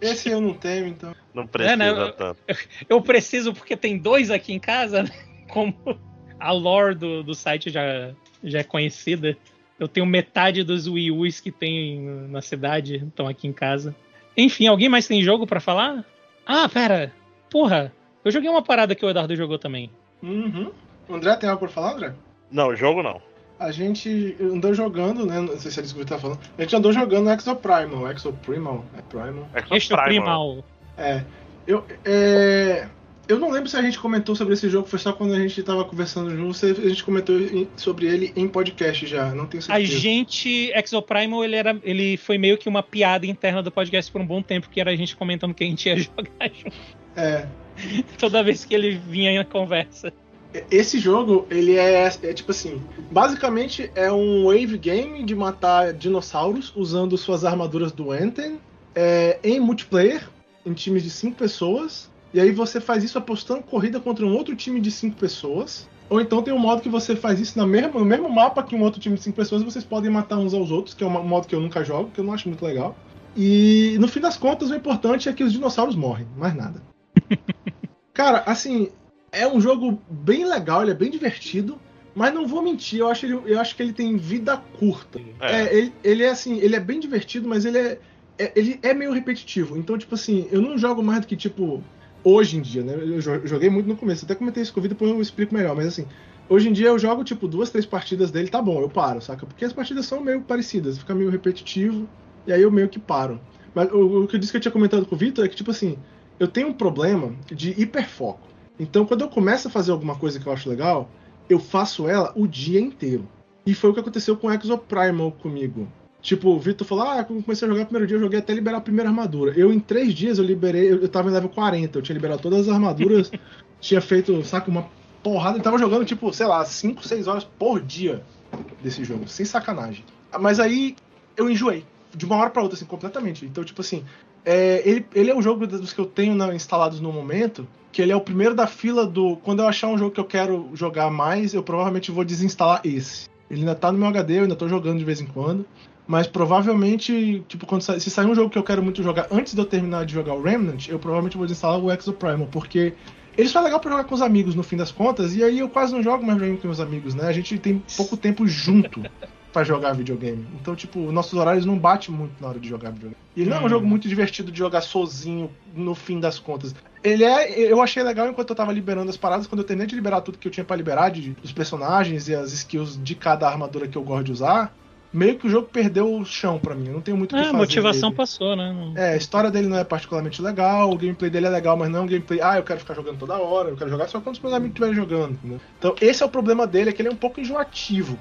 Esse eu não tenho, então. Não precisa é, né? tanto. Eu, eu, preciso porque tem dois aqui em casa, né? Como a lore do, do site já, já é conhecida. Eu tenho metade dos Wii U's que tem na cidade, estão aqui em casa. Enfim, alguém mais tem jogo para falar? Ah, pera. Porra, eu joguei uma parada que o Eduardo jogou também. Uhum. André, tem algo pra falar, André? Não, jogo não. A gente andou jogando, né? Não sei se é isso que tá falando. A gente andou jogando Exoprimal. Exoprimal? É Primal? Exoprimal. É. Eu, é. Eu não lembro se a gente comentou sobre esse jogo, foi só quando a gente tava conversando junto, a gente comentou sobre ele em podcast já, não tenho certeza. A gente, Exoprimal, ele, era, ele foi meio que uma piada interna do podcast por um bom tempo, que era a gente comentando que a gente ia jogar junto. É. Toda vez que ele vinha na conversa. Esse jogo, ele é, é tipo assim, basicamente é um wave game de matar dinossauros usando suas armaduras do Anthem é, em multiplayer, em times de 5 pessoas e aí você faz isso apostando corrida contra um outro time de cinco pessoas. Ou então tem um modo que você faz isso no mesmo, no mesmo mapa que um outro time de cinco pessoas e vocês podem matar uns aos outros, que é um modo que eu nunca jogo, que eu não acho muito legal. E no fim das contas, o importante é que os dinossauros morrem, mais nada. Cara, assim, é um jogo bem legal, ele é bem divertido, mas não vou mentir, eu acho, ele, eu acho que ele tem vida curta. É. É, ele, ele é assim, ele é bem divertido, mas ele é, é, ele é meio repetitivo. Então, tipo assim, eu não jogo mais do que, tipo, hoje em dia, né? Eu joguei muito no começo, até comentei isso com o vídeo, depois eu explico melhor, mas assim, hoje em dia eu jogo tipo duas, três partidas dele, tá bom, eu paro, saca? Porque as partidas são meio parecidas, fica meio repetitivo, e aí eu meio que paro. Mas o, o que eu disse que eu tinha comentado com o Vitor é que, tipo assim, eu tenho um problema de hiperfoco. Então, quando eu começo a fazer alguma coisa que eu acho legal, eu faço ela o dia inteiro. E foi o que aconteceu com Exoprimal comigo. Tipo, o Vitor falou: Ah, quando comecei a jogar o primeiro dia, eu joguei até liberar a primeira armadura. Eu, em três dias, eu liberei. Eu, tava em level 40, eu tinha liberado todas as armaduras, tinha feito, saca, uma porrada. e tava jogando, tipo, sei lá, 5, 6 horas por dia desse jogo, sem sacanagem. Mas aí eu enjoei, de uma hora para outra, assim, completamente. Então, tipo assim, é, ele, ele é o jogo dos que eu tenho na, instalados no momento, que ele é o primeiro da fila do. Quando eu achar um jogo que eu quero jogar mais, eu provavelmente vou desinstalar esse. Ele ainda tá no meu HD, eu ainda tô jogando de vez em quando. Mas provavelmente, tipo, quando se sair um jogo que eu quero muito jogar antes de eu terminar de jogar o Remnant, eu provavelmente vou desinstalar o Exoprimal, porque ele só é legal pra jogar com os amigos no fim das contas, e aí eu quase não jogo mais videogame com meus amigos, né? A gente tem pouco tempo junto para jogar videogame. Então, tipo, nossos horários não batem muito na hora de jogar videogame. E ele não é um jogo muito divertido de jogar sozinho no fim das contas. Ele é. Eu achei legal enquanto eu tava liberando as paradas, quando eu terminei de liberar tudo que eu tinha para liberar, de, dos personagens e as skills de cada armadura que eu gosto de usar meio que o jogo perdeu o chão para mim. Eu não tenho muito o que é, fazer. A motivação dele. passou, né? É, a história dele não é particularmente legal, o gameplay dele é legal, mas não é um gameplay. Ah, eu quero ficar jogando toda hora, eu quero jogar só quando os meus amigos estiverem jogando. Entendeu? Então, esse é o problema dele, é que ele é um pouco enjoativo.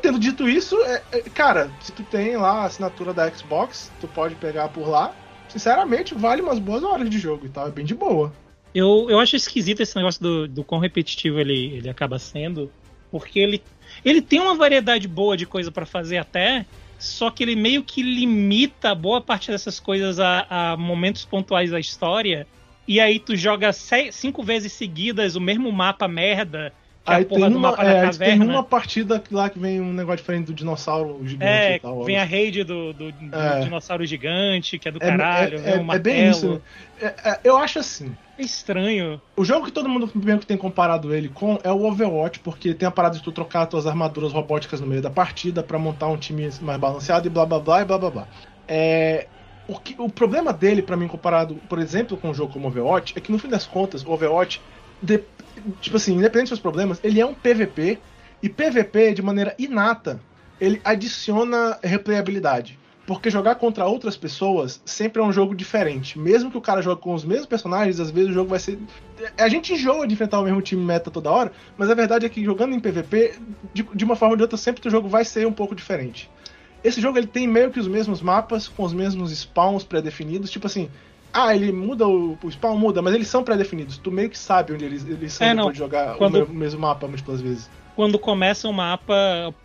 Tendo dito isso, é, é, cara, se tu tem lá a assinatura da Xbox, tu pode pegar por lá. Sinceramente, vale umas boas horas de jogo e tal, é bem de boa. Eu, eu acho esquisito esse negócio do, do quão repetitivo ele, ele acaba sendo, porque ele, ele tem uma variedade boa de coisa para fazer até, só que ele meio que limita boa parte dessas coisas a, a momentos pontuais da história. E aí tu joga cinco vezes seguidas o mesmo mapa merda. Aí é a porra do uma, é, aí tem uma partida lá que vem um negócio diferente do dinossauro gigante É, e tal. vem a raid do, do, do É. dinossauro gigante, que é do É- caralho, é, vem é, o é bem isso. né? É, é, eu acho assim. É estranho. O jogo que todo mundo primeiro que tem comparado ele com é o Overwatch, porque tem a parada de tu trocar tuas armaduras robóticas no meio da partida pra montar um time mais balanceado e blá blá blá e blá blá blá. É, o, que, o problema dele, pra mim, comparado, por exemplo, com um jogo como Overwatch, é que no fim das contas, o Overwatch, de- tipo assim, independente dos problemas, ele é um PVP, e PVP, de maneira inata, ele adiciona replayabilidade. Porque jogar contra outras pessoas sempre é um jogo diferente. Mesmo que o cara jogue com os mesmos personagens, às vezes o jogo vai ser. A gente enjoa de enfrentar o mesmo time meta toda hora, mas a verdade é que jogando em PVP, de, de uma forma ou de outra, sempre o jogo vai ser um pouco diferente. Esse jogo ele tem meio que os mesmos mapas, com os mesmos spawns pré-definidos. Tipo assim, ah, ele muda o, o spawn, muda, mas eles são pré-definidos. Tu meio que sabe onde eles, eles são É, depois de jogar Quando- o, me- o mesmo mapa múltiplas vezes. Quando começa o mapa,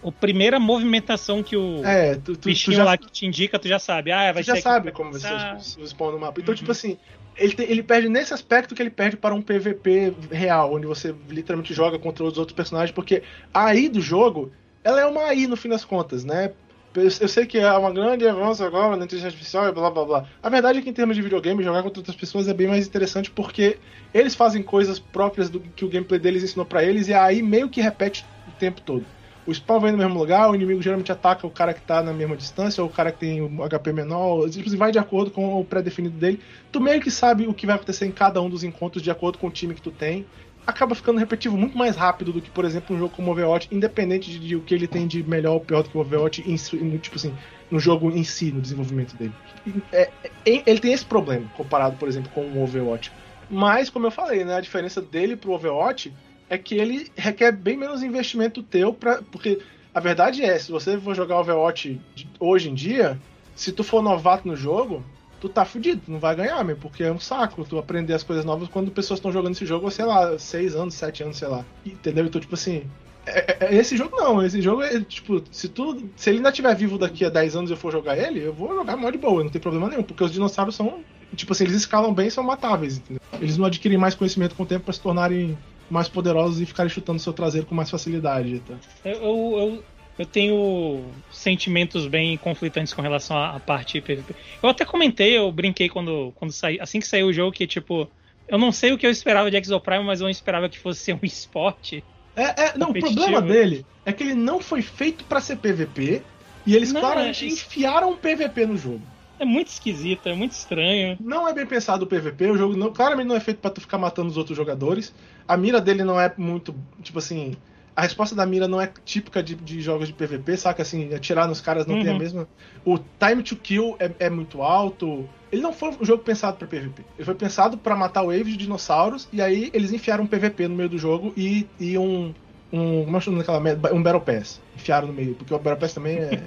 a primeira movimentação que o É, tu, tu, tu bichinho já lá que te indica, tu já sabe. Ah, vai Você já sabe como vai ser os, os spawn no mapa. Então, Uhum. tipo assim, ele, te- ele perde nesse aspecto que ele perde para um PVP real, onde você literalmente joga contra os outros personagens, porque a AI do jogo, ela é uma AI no fim das contas, né? Eu, eu sei que é uma grande avanço agora na inteligência artificial e blá blá blá. A verdade é que em termos de videogame, jogar contra outras pessoas é bem mais interessante porque eles fazem coisas próprias do que o gameplay deles ensinou pra eles e a AI meio que repete o tempo todo. O spawn vem no mesmo lugar, o inimigo geralmente ataca o cara que tá na mesma distância, ou o cara que tem um HP menor, tipo assim, vai de acordo com o pré-definido dele. Tu meio que sabe o que vai acontecer em cada um dos encontros de acordo com o time que tu tem. Acaba ficando repetitivo muito mais rápido do que, por exemplo, um jogo como Overwatch, independente de, de o que ele tem de melhor ou pior do que o Overwatch, em, tipo assim, no jogo em si, no desenvolvimento dele. É- é- ele tem esse problema, comparado, por exemplo, com o Overwatch. Mas, como eu falei, né, a diferença dele pro Overwatch é que ele requer bem menos investimento teu, pra, porque a verdade é, se você for jogar Overwatch hoje em dia, se tu for novato no jogo, tu tá fudido, tu não vai ganhar mesmo, porque é um saco tu aprender as coisas novas quando pessoas estão jogando esse jogo, sei lá, 6 anos, 7 anos, sei lá. Entendeu? Então, tipo assim, é- é- esse jogo não, esse jogo é tipo, se tu. Se ele ainda estiver vivo daqui a 10 anos e eu for jogar ele, eu vou jogar mó de boa, não tem problema nenhum, porque os dinossauros são. Tipo assim, eles escalam bem e são matáveis, entendeu? Eles não adquirem mais conhecimento com o tempo pra se tornarem mais poderosos e ficarem chutando seu traseiro com mais facilidade. Tá? Eu, eu, eu tenho sentimentos bem conflitantes com relação à, à parte PVP. Eu até comentei, eu brinquei quando, quando saí, assim que saiu o jogo, que tipo, eu não sei o que eu esperava de Exoprime, mas eu não esperava que fosse ser um esporte. É, é, não, o problema dele é que ele não foi feito pra ser PVP e eles Não, claramente é isso. enfiaram um PVP no jogo. É muito esquisito, é muito estranho. Não é bem pensado o PVP, o jogo não, claramente não é feito pra tu ficar matando os outros jogadores. A mira dele não é muito, tipo assim, a resposta da mira não é típica de, de jogos de PVP, saca assim, atirar nos caras não tem a Uhum. mesma. O time to kill é, é muito alto. Ele não foi um jogo pensado pra PVP. Ele foi pensado pra matar waves de dinossauros e aí eles enfiaram um PVP no meio do jogo e, e um um, como é que chama daquela merda? Um Battle Pass. Enfiaram no meio, porque o Battle Pass também é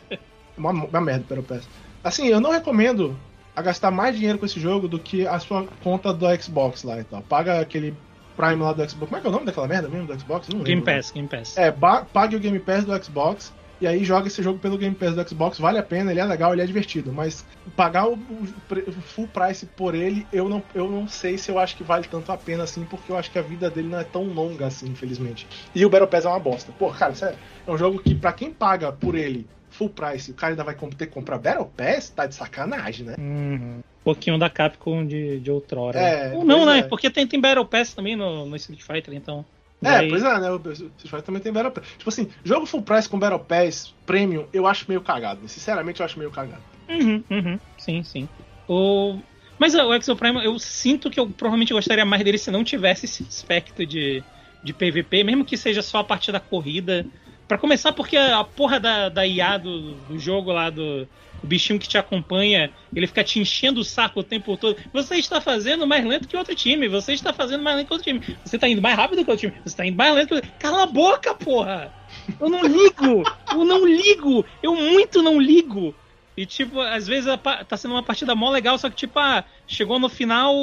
uma, uma merda o Battle Pass. Assim, eu não recomendo a gastar mais dinheiro com esse jogo do que a sua conta do Xbox lá e tal. Paga aquele Prime lá do Xbox. Como é que é o nome daquela merda mesmo do Xbox? Não Game lembro. Pass, Game Pass. É, pague o Game Pass do Xbox e aí joga esse jogo pelo Game Pass do Xbox. Vale a pena, ele é legal, ele é divertido. Mas pagar o, o full price por ele, eu não, eu não sei se eu acho que vale tanto a pena assim, porque eu acho que a vida dele não é tão longa assim, infelizmente. E o Battle Pass é uma bosta. Pô, cara, sério, é um jogo que pra quem paga por ele full price, o cara ainda vai ter que comprar Battle Pass, tá de sacanagem, né? Uhum. Um pouquinho da Capcom de, de outrora. É, Ou não, né? é. Porque tem, tem Battle Pass também no, no Street Fighter, então. É, Vai- pois é, né? O Street Fighter também tem Battle Pass. Tipo assim, jogo full price com Battle Pass Premium, eu acho meio cagado. Sinceramente, eu acho meio cagado. Uhum, uhum. Sim, sim. O... Mas ó, o Exo Prime, eu sinto que eu provavelmente gostaria mais dele se não tivesse esse aspecto de, de PVP, mesmo que seja só a parte da corrida. Pra começar, porque a porra da, da IA do, do jogo lá, do o bichinho que te acompanha, ele fica te enchendo o saco o tempo todo. Você está fazendo mais lento que outro time, você está fazendo mais lento que outro time, você está indo mais rápido que outro time, você está indo mais lento que outro Cala a boca, porra! Eu não ligo! Eu não ligo! Eu muito não ligo! E, tipo, às vezes tá sendo uma partida mó legal, só que, tipo, ah, chegou no final,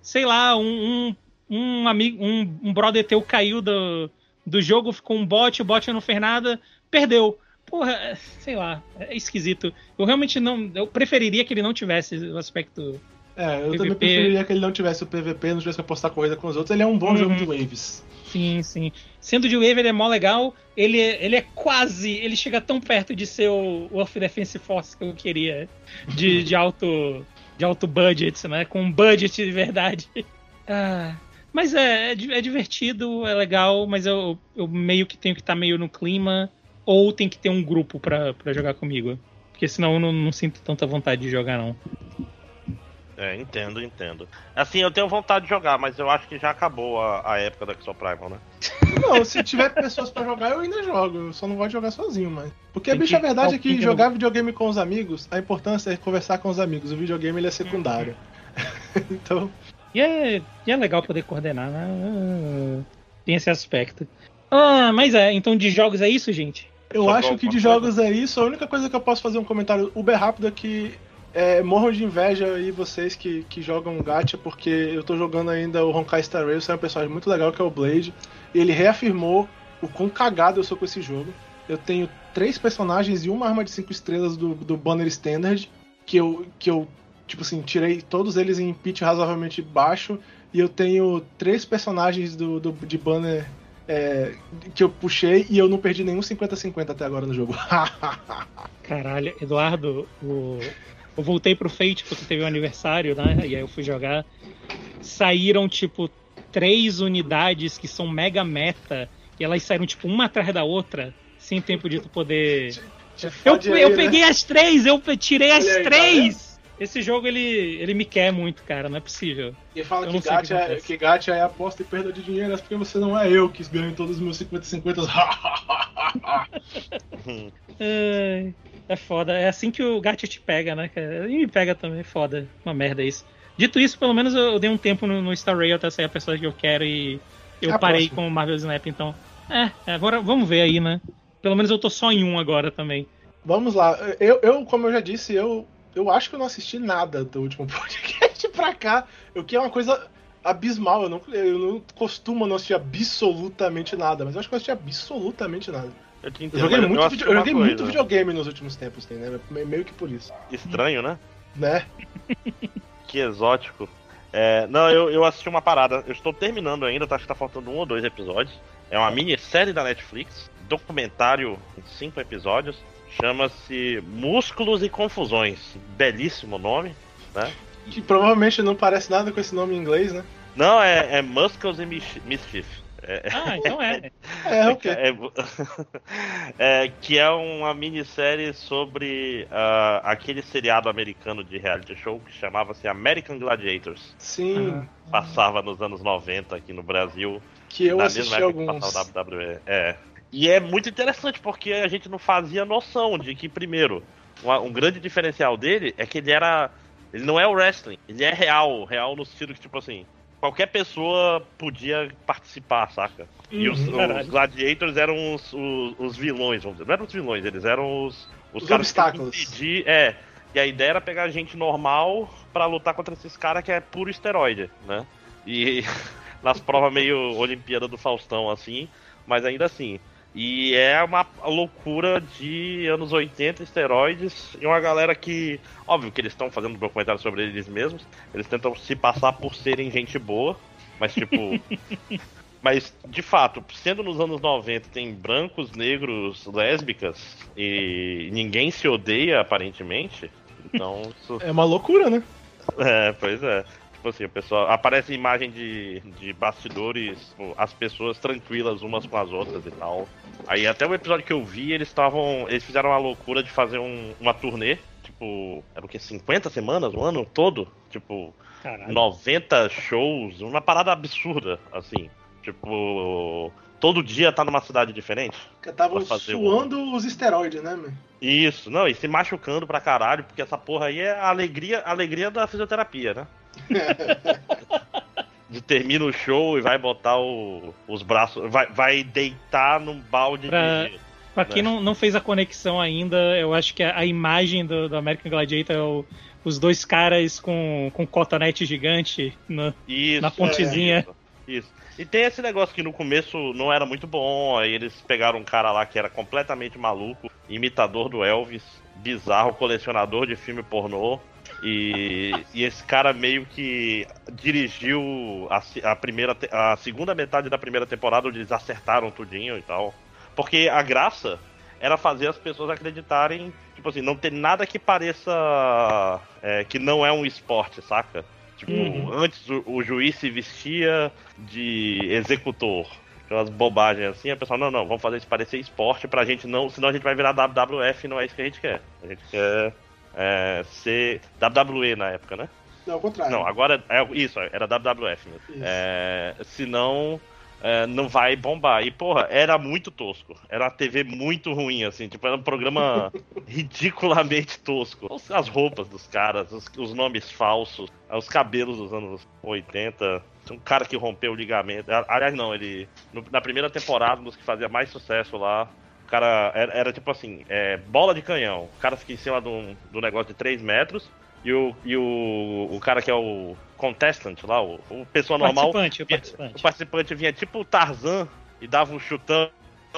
sei lá, um, um, um amigo, um, um brother teu caiu do, do jogo, ficou um bot, o bot não fez nada, perdeu. Porra, é, sei lá, é esquisito. Eu realmente não. Eu preferiria que ele não tivesse o aspecto. É, eu PVP. também preferiria que ele não tivesse o PVP, não tivesse que apostar corrida com os outros. Ele é um bom Uhum. jogo de waves. Sim, sim. Sendo de Wave, ele é mó legal. Ele, é- ele é quase. Ele chega tão perto de ser o Earth Defense Force que eu queria. De, de alto. De alto budget, né? Com um budget de verdade. Ah, mas é, é, é divertido, é legal, mas eu, eu meio que tenho que estar meio no clima. Ou tem que ter um grupo pra, pra jogar comigo. Porque senão eu não, não sinto tanta vontade de jogar, não. É, entendo, entendo. Assim, eu tenho vontade de jogar, mas eu acho que já acabou a, a época da Exo Primal, né? Não, se tiver pessoas pra jogar, eu ainda jogo. Eu só não gosto de jogar sozinho, mas. Porque, Tem bicho, que- a verdade é que que jogar videogame com os amigos, a importância é conversar com os amigos. O videogame ele é secundário. então. E é, e é legal poder coordenar, né? Ah, Tem esse aspecto. Ah, mas é, então de jogos é isso, gente? Eu Sobrou acho que de jogos é isso. A única coisa que eu posso fazer um comentário uber rápido é que é, morram de inveja aí vocês que, que jogam gacha, porque eu tô jogando ainda o Honkai Star Rail, é um personagem muito legal que é o Blade. E ele reafirmou o quão cagado eu sou com esse jogo. Eu tenho três personagens e uma arma de cinco estrelas do, do Banner Standard, que eu, que eu, tipo assim, tirei todos eles em pitch razoavelmente baixo. E eu tenho três personagens do, do, de Banner é, que eu puxei e eu não perdi nenhum 50-50 até agora no jogo. Caralho, Eduardo, o- eu voltei pro Fate porque teve um aniversário, né? E aí eu fui jogar. Saíram, tipo, três unidades que são mega meta. E elas saíram, tipo, uma atrás da outra, sem tempo de tu poder. Eu, eu aí, né? peguei as três, eu tirei as tá três! Esse jogo, ele, ele me quer muito, cara, não é possível. E fala Eu que o que gacha, é, que gacha é aposta e perda de dinheiro, é porque você não é eu que ganho todos os meus 50-50. Ai, É foda. É assim que o gato te pega, né, cara? E me pega também, é foda. Uma merda isso. Dito isso, pelo menos eu eu dei um tempo no, no Star Rail até sair a pessoa que eu quero e eu A parei próxima. com o Marvel Snap, então. É, agora vamos ver aí, né? Pelo menos eu tô só em um agora também. Vamos lá. Eu, eu, como eu já disse, eu, eu acho que eu não assisti nada do último podcast pra cá. O que é uma coisa abismal. Eu não, eu não costumo não assistir absolutamente nada, mas eu acho que eu assisti absolutamente nada. Eu te Eu entendo, joguei, muito, assisti vide- eu joguei muito videogame nos últimos tempos, tem, né? Me- Meio que por isso. Estranho, né? Né? Que exótico. É, não, eu, eu assisti uma parada. Eu estou terminando ainda, tá, acho que tá faltando um ou dois episódios. É uma minissérie da Netflix, documentário em cinco episódios. Chama-se Músculos e Confusões. Belíssimo nome, né? Que provavelmente não parece nada com esse nome em inglês, né? Não, é, é Muscles e Mis- Mischief. É, Ah, então é. É, ok. é- é, que é uma minissérie sobre ah, aquele seriado americano de reality show que chamava-se American Gladiators. Sim, Passava nos anos 90 aqui no Brasil. que eu na assisti mesma época que alguns. passava o WWE. É. E é muito interessante porque a gente não fazia noção de que, primeiro, uma- um grande diferencial dele é que ele era. Ele não é o wrestling, ele é real. Real no sentido que, tipo assim, qualquer pessoa podia participar, saca? E os, Uhum, os gladiators eram os, os, os vilões, vamos dizer. Não eram os vilões, eles eram os, os, Os caras que tinham que obstáculos. impedir- É. E a ideia era pegar gente normal pra lutar contra esses caras que é puro esteroide, né? E nas provas meio Olimpíada do Faustão, assim, mas ainda assim. E é uma loucura de anos 80, esteroides, e uma galera que. Óbvio que eles estão fazendo documentário sobre eles mesmos, eles tentam se passar por serem gente boa, mas tipo. mas, de fato, sendo nos anos 90, tem brancos, negros, lésbicas, e ninguém se odeia aparentemente, então. Isso... É uma loucura, né? É, pois é. Tipo assim, o pessoal. Aparece imagem de, de bastidores, tipo, as pessoas tranquilas umas com as outras e tal. Aí até o episódio que eu vi, eles estavam. Eles fizeram a loucura de fazer um, uma turnê. Tipo, era o que? 50 semanas, um ano todo? Tipo, Caralho. 90 shows, uma parada absurda, assim. Tipo, todo dia tá numa cidade diferente. Porque estavam suando um... os esteroides, né, meu? Isso, não, e se machucando pra caralho, porque essa porra aí é a alegria, a alegria da fisioterapia, né? termina o show e vai botar o, os braços. Vai, vai deitar num balde pra, de. Pra quem né? não, não fez a conexão ainda, eu acho que a, a imagem do, do, American Gladiator é o, os dois caras com, com cotonete gigante na, isso, na pontezinha. É, isso, isso. E tem esse negócio que no começo não era muito bom, aí eles pegaram um cara lá que era completamente maluco, imitador do Elvis, bizarro, colecionador de filme pornô. E, e esse cara meio que dirigiu a, a, primeira, a segunda metade da primeira temporada, onde eles acertaram tudinho e tal. Porque a graça era fazer as pessoas acreditarem, tipo assim, não ter nada que pareça é, que não é um esporte, saca? Tipo, uhum. antes o, o, juiz se vestia de executor. Aquelas bobagens assim, a pessoa, não, não, vamos fazer isso parecer esporte pra gente não, senão a gente vai virar WWF e não é isso que a gente quer. A gente quer é, ser WWE na época, né? Não, ao contrário. Não, agora é isso, era WWF mesmo. É, senão é, não vai bombar. E, porra, era muito tosco. Era uma TV muito ruim, assim. Tipo, era um programa ridiculamente tosco. As roupas dos caras, os, os, nomes falsos, os cabelos dos anos 80. Um cara que rompeu o ligamento. Aliás, não, ele. No, na primeira temporada, um dos que fazia mais sucesso lá, cara era, era tipo assim, é, bola de canhão. O cara fica em cima do, do negócio de 3 metros. E o, e o, o cara que é o contestant lá, o, o pessoa normal. Participante, o participante. O participante vinha tipo o Tarzan e dava um chutão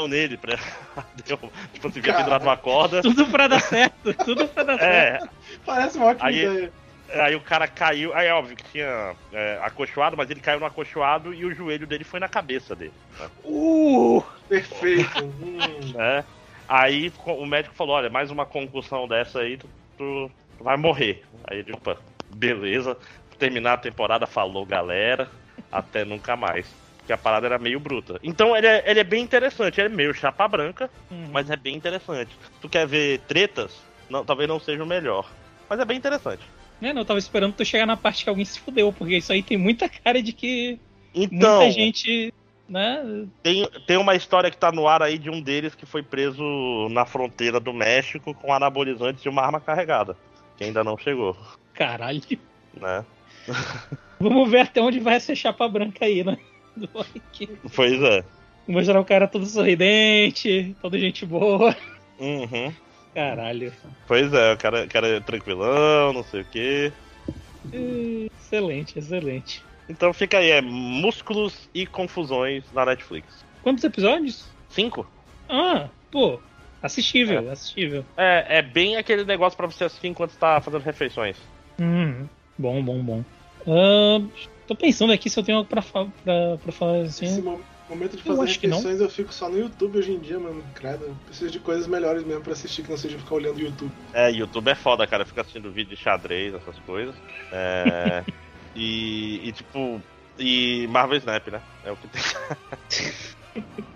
nele pra. Deu, tipo assim, vinha pendurado numa corda. Tudo pra dar certo, tudo pra dar é, certo. Parece uma ótima aí, ideia. Aí o cara caiu, aí é óbvio que tinha é, acolchoado, mas ele caiu no acolchoado e o joelho dele foi na cabeça dele. Né? Uh! Perfeito! hum. é. Aí o médico falou: olha, mais uma concussão dessa aí, tu, tu, vai morrer. Aí ele, opa, beleza. Terminar a temporada, falou galera, até nunca mais. Porque a parada era meio bruta. Então ele é, ele é bem interessante, ele é meio chapa branca, uhum. mas é bem interessante. Tu quer ver tretas? Não, talvez não seja o melhor. Mas é bem interessante. É, não, eu tava esperando tu chegar na parte que alguém se fudeu, porque isso aí tem muita cara de que então, muita gente. Né? Tem, tem uma história que tá no ar aí de um deles que foi preso na fronteira do México com anabolizantes e uma arma carregada. Que ainda não chegou. Caralho. Né? Vamos ver até onde vai essa chapa branca aí, né? Pois é. Mostrar o cara todo sorridente, toda gente boa. Uhum. Caralho. Pois é, o cara, o cara é tranquilão, não sei o quê. Excelente, excelente. Então fica aí, é Músculos e Confusões na Netflix. Quantos episódios? Cinco. Ah, pô, assistível, é. assistível. É, é bem aquele negócio para você assistir enquanto está fazendo refeições. Hum, bom, bom, bom. Uh, tô pensando aqui se eu tenho algo pra, pra, pra falar assim. Esse momento de fazer eu refeições eu fico só no YouTube hoje em dia, mano. Credo, eu preciso de coisas melhores mesmo pra assistir que não seja ficar olhando o YouTube. É, YouTube é foda, cara. Fica assistindo vídeo de xadrez, essas coisas. É. e, e tipo. E Marvel Snap, né? É o que tem.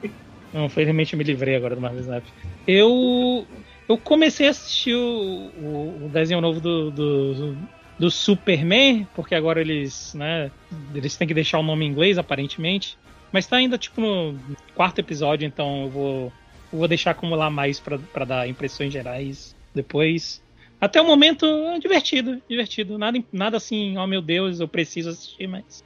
não, felizmente eu me livrei agora do Marvel Snap. Eu. Eu comecei a assistir o, o, o desenho novo do, do, do Superman, porque agora eles, né, eles têm que deixar o nome em inglês, aparentemente. Mas tá ainda, tipo, no quarto episódio, então eu vou, eu vou deixar acumular mais para dar impressões gerais depois. Até o momento, é divertido, divertido. Nada, nada assim, oh meu Deus, eu preciso assistir, mas.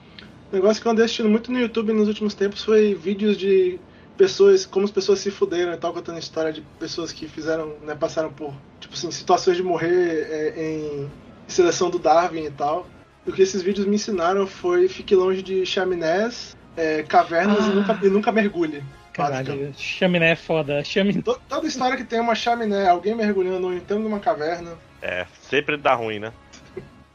O negócio que eu andei assistindo muito no YouTube nos últimos tempos foi vídeos de pessoas, como as pessoas se fuderam e tal, contando história de pessoas que fizeram, né, passaram por, tipo assim, situações de morrer é, em seleção do Darwin e tal. o que esses vídeos me ensinaram foi fique longe de chaminés, é, cavernas Ah. e, nunca, e nunca mergulhe. Caralho, chaminé é foda. Chaminé. To- Toda história que tem uma chaminé, alguém mergulhando ou entrando numa caverna. É, sempre dá ruim, né?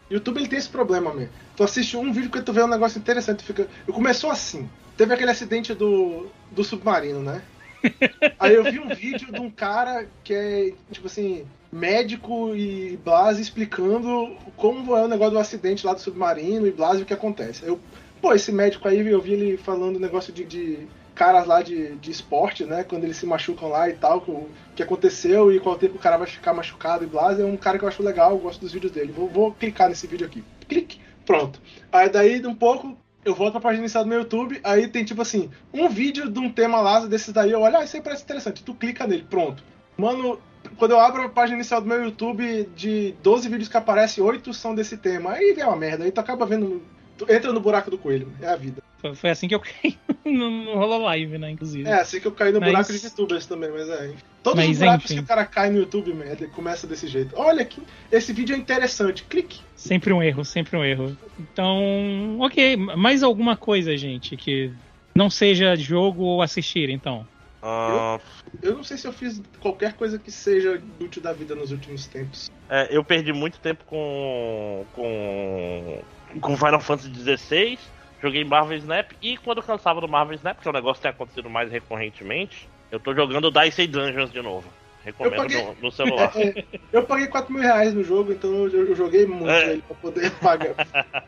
YouTube ele tem esse problema, man. Tu assiste um vídeo que tu vê um negócio interessante, tu fica. Eu começou assim. Teve aquele acidente do, do submarino, né? Aí eu vi um vídeo de um cara que é, tipo assim, médico e Blas explicando como é o negócio do acidente lá do submarino e Blas e o que acontece. Aí Eu, pô, esse médico aí, eu vi ele falando negócio de, de caras lá de, de esporte, né? Quando eles se machucam lá e tal, que o que aconteceu e qual tempo o cara vai ficar machucado e Blas. É um cara que eu acho legal, eu gosto dos vídeos dele. Vou, vou clicar nesse vídeo aqui. Clique. Pronto. Aí daí, de um pouco, eu volto pra página inicial do meu YouTube, aí tem tipo assim, um vídeo de um tema lá desses daí, eu olho, ah, isso aí parece interessante, tu clica nele, pronto. Mano, quando eu abro a página inicial do meu YouTube, de 12 vídeos que aparecem, 8 são desse tema. Aí vem uma merda, aí tu acaba vendo. Entra no buraco do coelho, é a vida. Foi, foi assim que eu caí no, no Hololive, né, inclusive. É assim que eu caí no Mas- buraco de youtubers também, mas é. Todos Mas, os buracos enfim. que o cara cai no YouTube, merda, começa desse jeito. Olha aqui, esse vídeo é interessante, clique. Sempre um erro, sempre um erro. Então, ok. Mais alguma coisa, gente, que não seja jogo ou assistir, então. Ah, Eu não sei se eu fiz qualquer coisa que seja útil da vida nos últimos tempos. é, eu perdi muito tempo com. com. Com Final Fantasy XVI. Joguei Marvel Snap e quando eu cansava do Marvel Snap, que é um negócio que tem acontecido mais recorrentemente, eu tô jogando Dice Dungeons de novo. Recomendo paguei- no, no celular. É, eu paguei 4 mil reais no jogo, então eu, eu joguei muito É. ele pra poder pagar,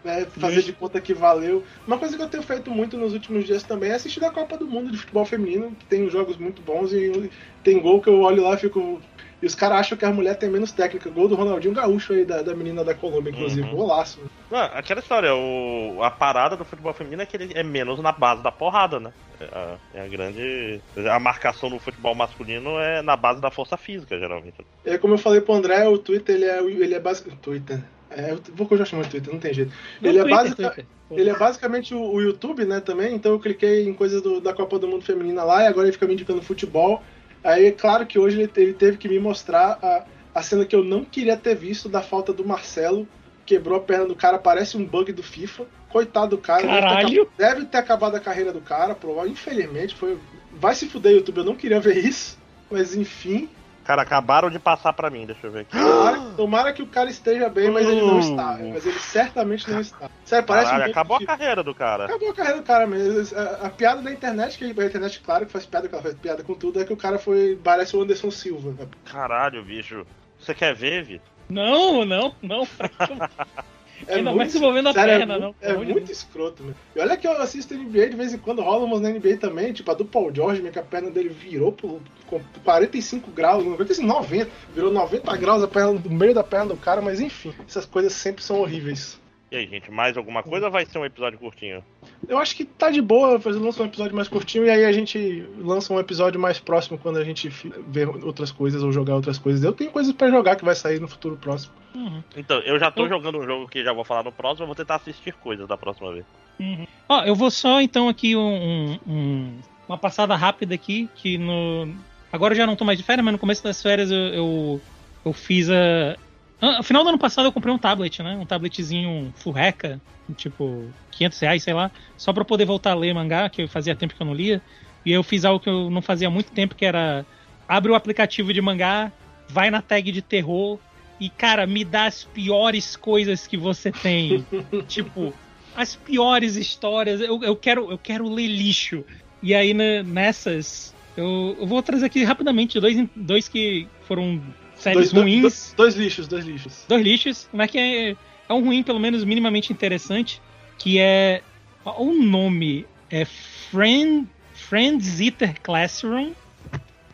né, fazer de conta que valeu. Uma coisa que eu tenho feito muito nos últimos dias também é assistir a Copa do Mundo de futebol feminino, que tem jogos muito bons e tem gol que eu olho lá e fico. E os caras acham que a mulher tem menos técnica. Gol do Ronaldinho Gaúcho aí, da, da menina da Colômbia, inclusive. Uhum. Golaço. Não, aquela história, o, a parada do futebol feminino é que ele é menos na base da porrada, né? É a, é a grande. A marcação no futebol masculino é na base da força física, geralmente. É como eu falei pro André, o Twitter ele é, ele é básico. Twitter. É, eu vou já chamar de Twitter, não tem jeito. No Ele é, Twitter, Twitter. ele é basicamente o, o YouTube, né, também. Então eu cliquei em coisas do- da Copa do Mundo Feminina lá e agora ele fica me indicando futebol. Aí é claro que hoje ele, te- ele teve que me mostrar a, a cena que eu não queria ter visto da falta do Marcelo. Quebrou a perna do cara, parece um bug do FIFA. Coitado do cara. deve ter Caralho! Deve ter, acabado a carreira do cara, provavelmente. Infelizmente, foi. Vai se fuder, YouTube. Eu não queria ver isso. Mas enfim. Cara, acabaram de passar pra mim, deixa eu ver aqui. Tomara, tomara que o cara esteja bem, mas ele não Uh. está. Mas ele certamente não está. Sério, parece Caralho, um acabou a carreira do cara. Acabou a carreira do cara mesmo. A, a piada da internet, que a internet, claro, que faz piada, que ela faz piada com tudo, é que o cara foi. Parece o Anderson Silva. Caralho, bicho. Você quer ver, Vitor? Não, não, não. É Ainda mais envolvendo a sério, perna, é, não. É muito Deus. escroto, meu. E olha que eu assisto NBA de vez em quando, rola umas na NBA também, tipo a do Paul George, que a perna dele virou com 45 graus, 95, 90, virou 90 graus a perna, no meio da perna do cara, mas enfim, essas coisas sempre são horríveis. E aí, gente, mais alguma coisa ou vai ser um episódio curtinho? Eu acho que tá de boa fazer um episódio mais curtinho e aí a gente lança um episódio mais próximo quando a gente ver outras coisas ou jogar outras coisas. Eu tenho coisas pra jogar que vai sair no futuro próximo. Uhum, Então, eu já tô Eu- jogando um jogo que já vou falar no próximo, eu vou tentar assistir coisas da próxima vez. uhum. Ó, eu vou só então aqui um, um- um- uma passada rápida aqui, que no. Agora eu já não tô mais de férias, mas no começo das férias eu, eu, eu fiz a. Ah, No final do ano passado eu comprei um tablet, né? Um tabletzinho furreca, tipo 500 reais, sei lá, só pra poder voltar a ler mangá, que eu fazia tempo que eu não lia. E eu fiz algo que eu não fazia há muito tempo, que era abre o aplicativo de mangá, vai na tag de terror e, cara, me dá as piores coisas que você tem. tipo, as piores histórias. Eu, eu, quero, eu quero ler lixo. E aí, né, nessas, eu, eu vou trazer aqui rapidamente dois, dois que foram séries Dois, ruins. dois, dois lixos, dois lixos. Dois lixos, mas que é, é um ruim, pelo menos minimamente interessante, que é. O nome é Friend, Friends Eater Classroom,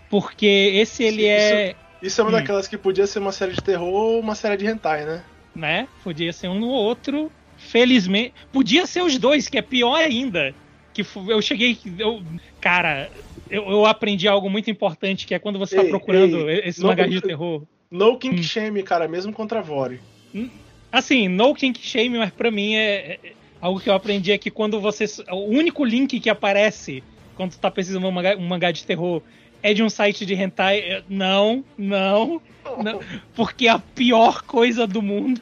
porque esse ele Sim, é. Isso é uma Hum. daquelas que podia ser uma série de terror ou uma série de hentai, né? né? Podia ser um no outro. Felizmente. Podia ser os dois, que é pior ainda. Que eu cheguei. Eu, cara, eu, eu aprendi algo muito importante, que é quando você tá Ei, procurando ei, esse não- mangá de terror. No kink Hum. shame, cara, mesmo contra Vore. Assim, no kink shame, mas pra mim é, é- algo que eu aprendi é que quando você. O único link que aparece quando tu tá precisando de um mangá, um mangá de terror é de um site de hentai. é- Não, não, não. Porque é a pior coisa do mundo.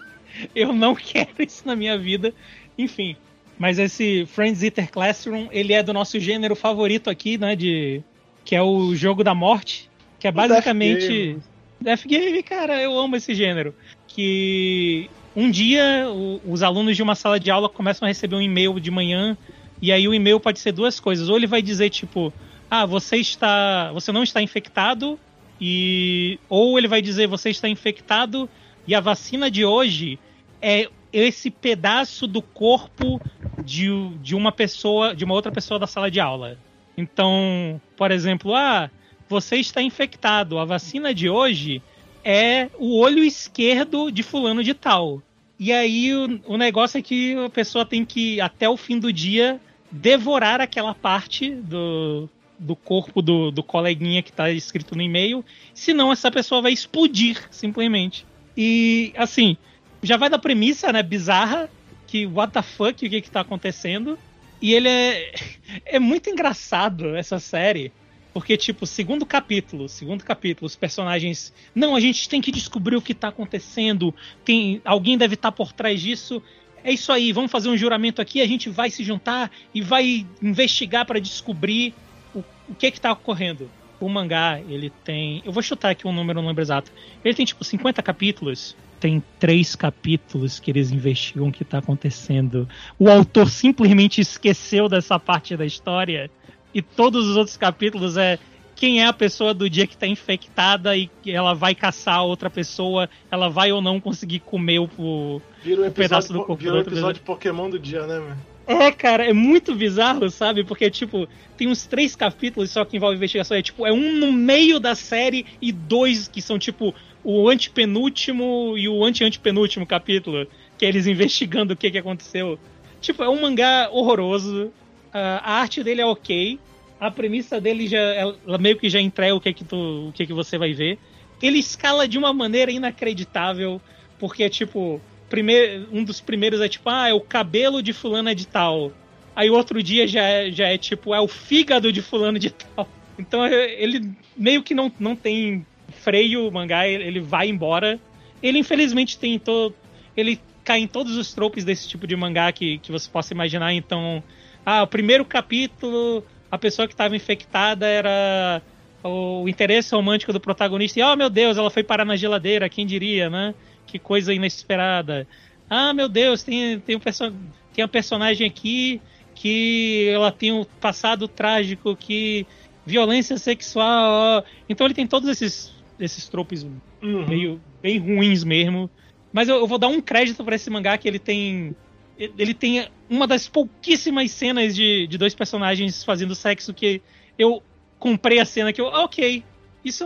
eu não quero isso na minha vida. Enfim, mas esse Friends Eater Classroom, ele é do nosso gênero favorito aqui, né? De que é o jogo da morte, que é basicamente Death Game. Cara, eu amo esse gênero. Que um dia o, os alunos de uma sala de aula começam a receber um e-mail de manhã e aí o e-mail pode ser duas coisas. Ou ele vai dizer tipo, ah, você está, você não está infectado e ou ele vai dizer você está infectado e a vacina de hoje é esse pedaço do corpo de, de uma pessoa, de uma outra pessoa da sala de aula. Então, por exemplo, ah, você está infectado. A vacina de hoje é o olho esquerdo de fulano de tal. E aí o, o negócio é que a pessoa tem que, até o fim do dia, devorar aquela parte do, do corpo do, do coleguinha que está escrito no e-mail. Senão essa pessoa vai explodir, simplesmente. E, assim, já vai da premissa, né, bizarra, que what the fuck, o que que tá acontecendo. E ele é, é muito engraçado, essa série. Porque, tipo, segundo capítulo, segundo capítulo, os personagens. Não, a gente tem que descobrir o que tá acontecendo. Tem, alguém deve estar tá por trás disso. É isso aí, vamos fazer um juramento aqui, a gente vai se juntar e vai investigar para descobrir o, o que que tá ocorrendo. O mangá, ele tem. Eu vou chutar aqui um número, não lembro exato. Ele tem, tipo, 50 capítulos tem três capítulos que eles investigam o que está acontecendo. O autor simplesmente esqueceu dessa parte da história e todos os outros capítulos é quem é a pessoa do dia que está infectada e ela vai caçar outra pessoa, ela vai ou não conseguir comer o, o, um pedaço do corpo Vira um episódio de Pokémon do dia, né, mano? É, cara, é muito bizarro, sabe? Porque, tipo, tem uns três capítulos só que envolve investigação. É tipo, é um no meio da série e dois que são, tipo, o antepenúltimo e o ante-antepenúltimo capítulo, que é eles investigando o que, que aconteceu. Tipo, é um mangá horroroso. a arte dele é ok. A premissa dele já ela meio que já entrega o que, que, tu, o que, que você vai ver. Ele escala de uma maneira inacreditável, porque, tipo, primeiro, um dos primeiros é tipo, ah, é o cabelo de fulano é de tal. Aí outro dia já é, já é tipo, é o fígado de fulano de tal. Então ele meio que não, não tem freio o mangá, ele vai embora. Ele infelizmente tem todo. Ele cai em todos os tropes desse tipo de mangá que, que você possa imaginar. Então, ah, o primeiro capítulo, a pessoa que estava infectada era o interesse romântico do protagonista. E, oh meu Deus, ela foi parar na geladeira, quem diria, né? Que coisa inesperada. Ah, meu Deus, tem, tem, um perso tem um personagem aqui que ela tem um passado trágico, que violência sexual. Então ele tem todos esses esses tropes uhum. meio bem ruins mesmo. Mas eu, eu vou dar um crédito para esse mangá que ele tem. Ele tem uma das pouquíssimas cenas de, de dois personagens fazendo sexo que eu comprei a cena que eu. Ok, isso,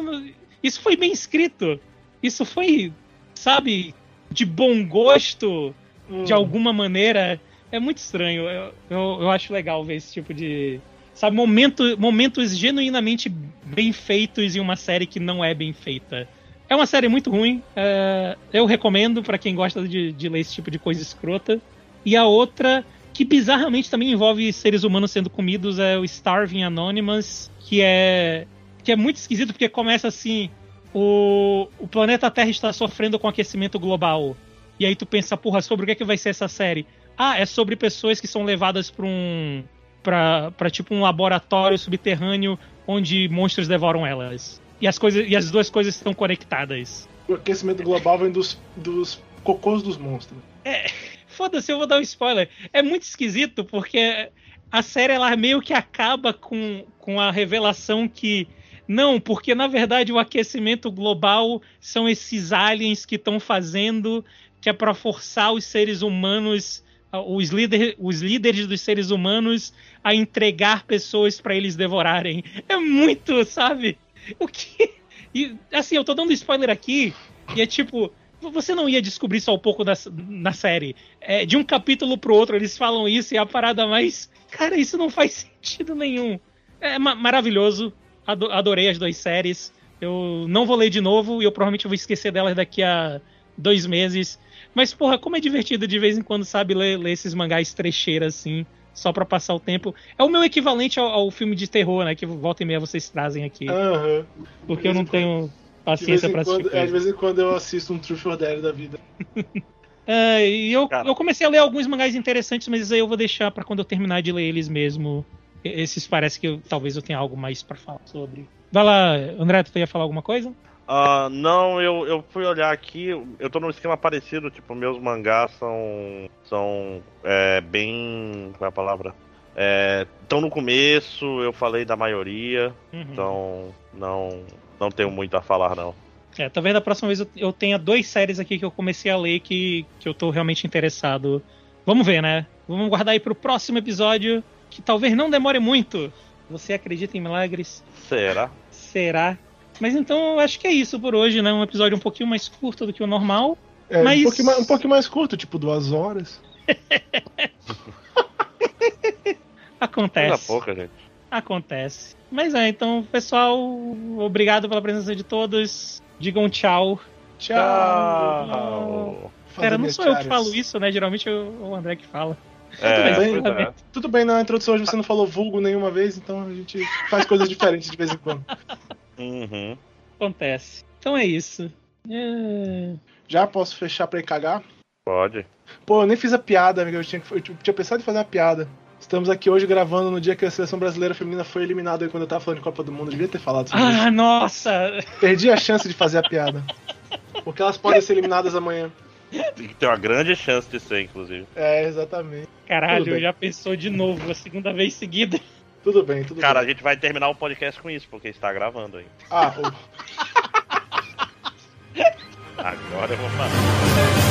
isso foi bem escrito. Isso foi, sabe, de bom gosto, uhum. de alguma maneira. É muito estranho. Eu, eu, eu acho legal ver esse tipo de, sabe, momento, momentos genuinamente bem feitos em uma série que não é bem feita. É uma série muito ruim. É, eu recomendo para quem gosta de, de, ler esse tipo de coisa escrota. E a outra, que bizarramente também envolve seres humanos sendo comidos, é o Starving Anonymous, que é, que é muito esquisito porque começa assim: o, o planeta Terra está sofrendo com aquecimento global. E aí tu pensa, porra, sobre o que, é que vai ser essa série? Ah, é sobre pessoas que são levadas para um para tipo um laboratório subterrâneo onde monstros devoram elas. E as, coisas, e as duas coisas estão conectadas. O aquecimento global vem dos, dos cocôs dos monstros. É, foda-se, eu vou dar um spoiler. É muito esquisito porque a série ela meio que acaba com, com a revelação que não, porque na verdade o aquecimento global são esses aliens que estão fazendo que é para forçar os seres humanos os, líder, os líderes dos seres humanos a entregar pessoas para eles devorarem. É muito, sabe? O que. E, assim, eu tô dando spoiler aqui, e é tipo. Você não ia descobrir só um pouco da, na série. É, de um capítulo pro outro eles falam isso e é a parada mais. Cara, isso não faz sentido nenhum. É ma maravilhoso. Adorei as duas séries. Eu não vou ler de novo e eu provavelmente vou esquecer delas daqui a dois meses. Mas, porra, como é divertido de vez em quando, sabe, ler, ler esses mangás trecheiras assim, só para passar o tempo. É o meu equivalente ao, ao, filme de terror, né? Que volta e meia vocês trazem aqui. Uhum. Porque eu não tenho paciência para assistir. É, de vez em quando eu assisto um Truth or Dare da vida. É, e eu, Cara. eu comecei a ler alguns mangás interessantes, mas aí eu vou deixar pra quando eu terminar de ler eles mesmo. Esses parece que eu- talvez eu tenha algo mais pra falar sobre. Vai lá, André, tu ia falar alguma coisa? Ah, não, eu, eu fui olhar aqui, eu tô num esquema parecido, tipo, meus mangás são. são é, bem. qual é a palavra? Estão no começo, eu falei da maioria, Uhum. então não, não tenho muito a falar, não. É, talvez da próxima vez eu, eu tenha duas séries aqui que eu comecei a ler que, que eu tô realmente interessado. Vamos ver, né? Vamos guardar aí pro próximo episódio, que talvez não demore muito. Você acredita em milagres? Será? Será? Mas então eu acho que é isso por hoje, né? Um episódio um pouquinho mais curto do que o normal. É, Mas- um, pouquinho mais, um pouquinho mais curto, tipo duas horas. Coisa Acontece. pouca, gente. Acontece. Mas é, então, pessoal, obrigado pela presença de todos. Digam tchau. Tchau! Pera, não sou eu que falo isso, né? Geralmente é o André que fala. É, bem, pois é. Tudo bem, na introdução hoje você não falou vulgo nenhuma vez, então a gente faz coisas diferentes de vez em quando. Uhum. Acontece. Então é isso. É... Já posso fechar pra ir cagar? Pode. Pô, eu nem fiz a piada, amigo. Eu tinha, eu tinha pensado em fazer uma piada. Estamos aqui hoje gravando no dia que a seleção brasileira feminina foi eliminada aí quando eu tava falando de Copa do Mundo. Eu devia ter falado sobre Ah, nossa! isso. Perdi a chance de fazer a piada. Porque elas podem ser eliminadas amanhã. Tem uma grande chance de ser, inclusive. É, exatamente. Caralho, já pensou de novo, a segunda vez seguida. Tudo bem, tudo Cara, a bem. gente vai terminar o podcast com isso, porque está gravando aí. Ah, o- Agora eu vou falar.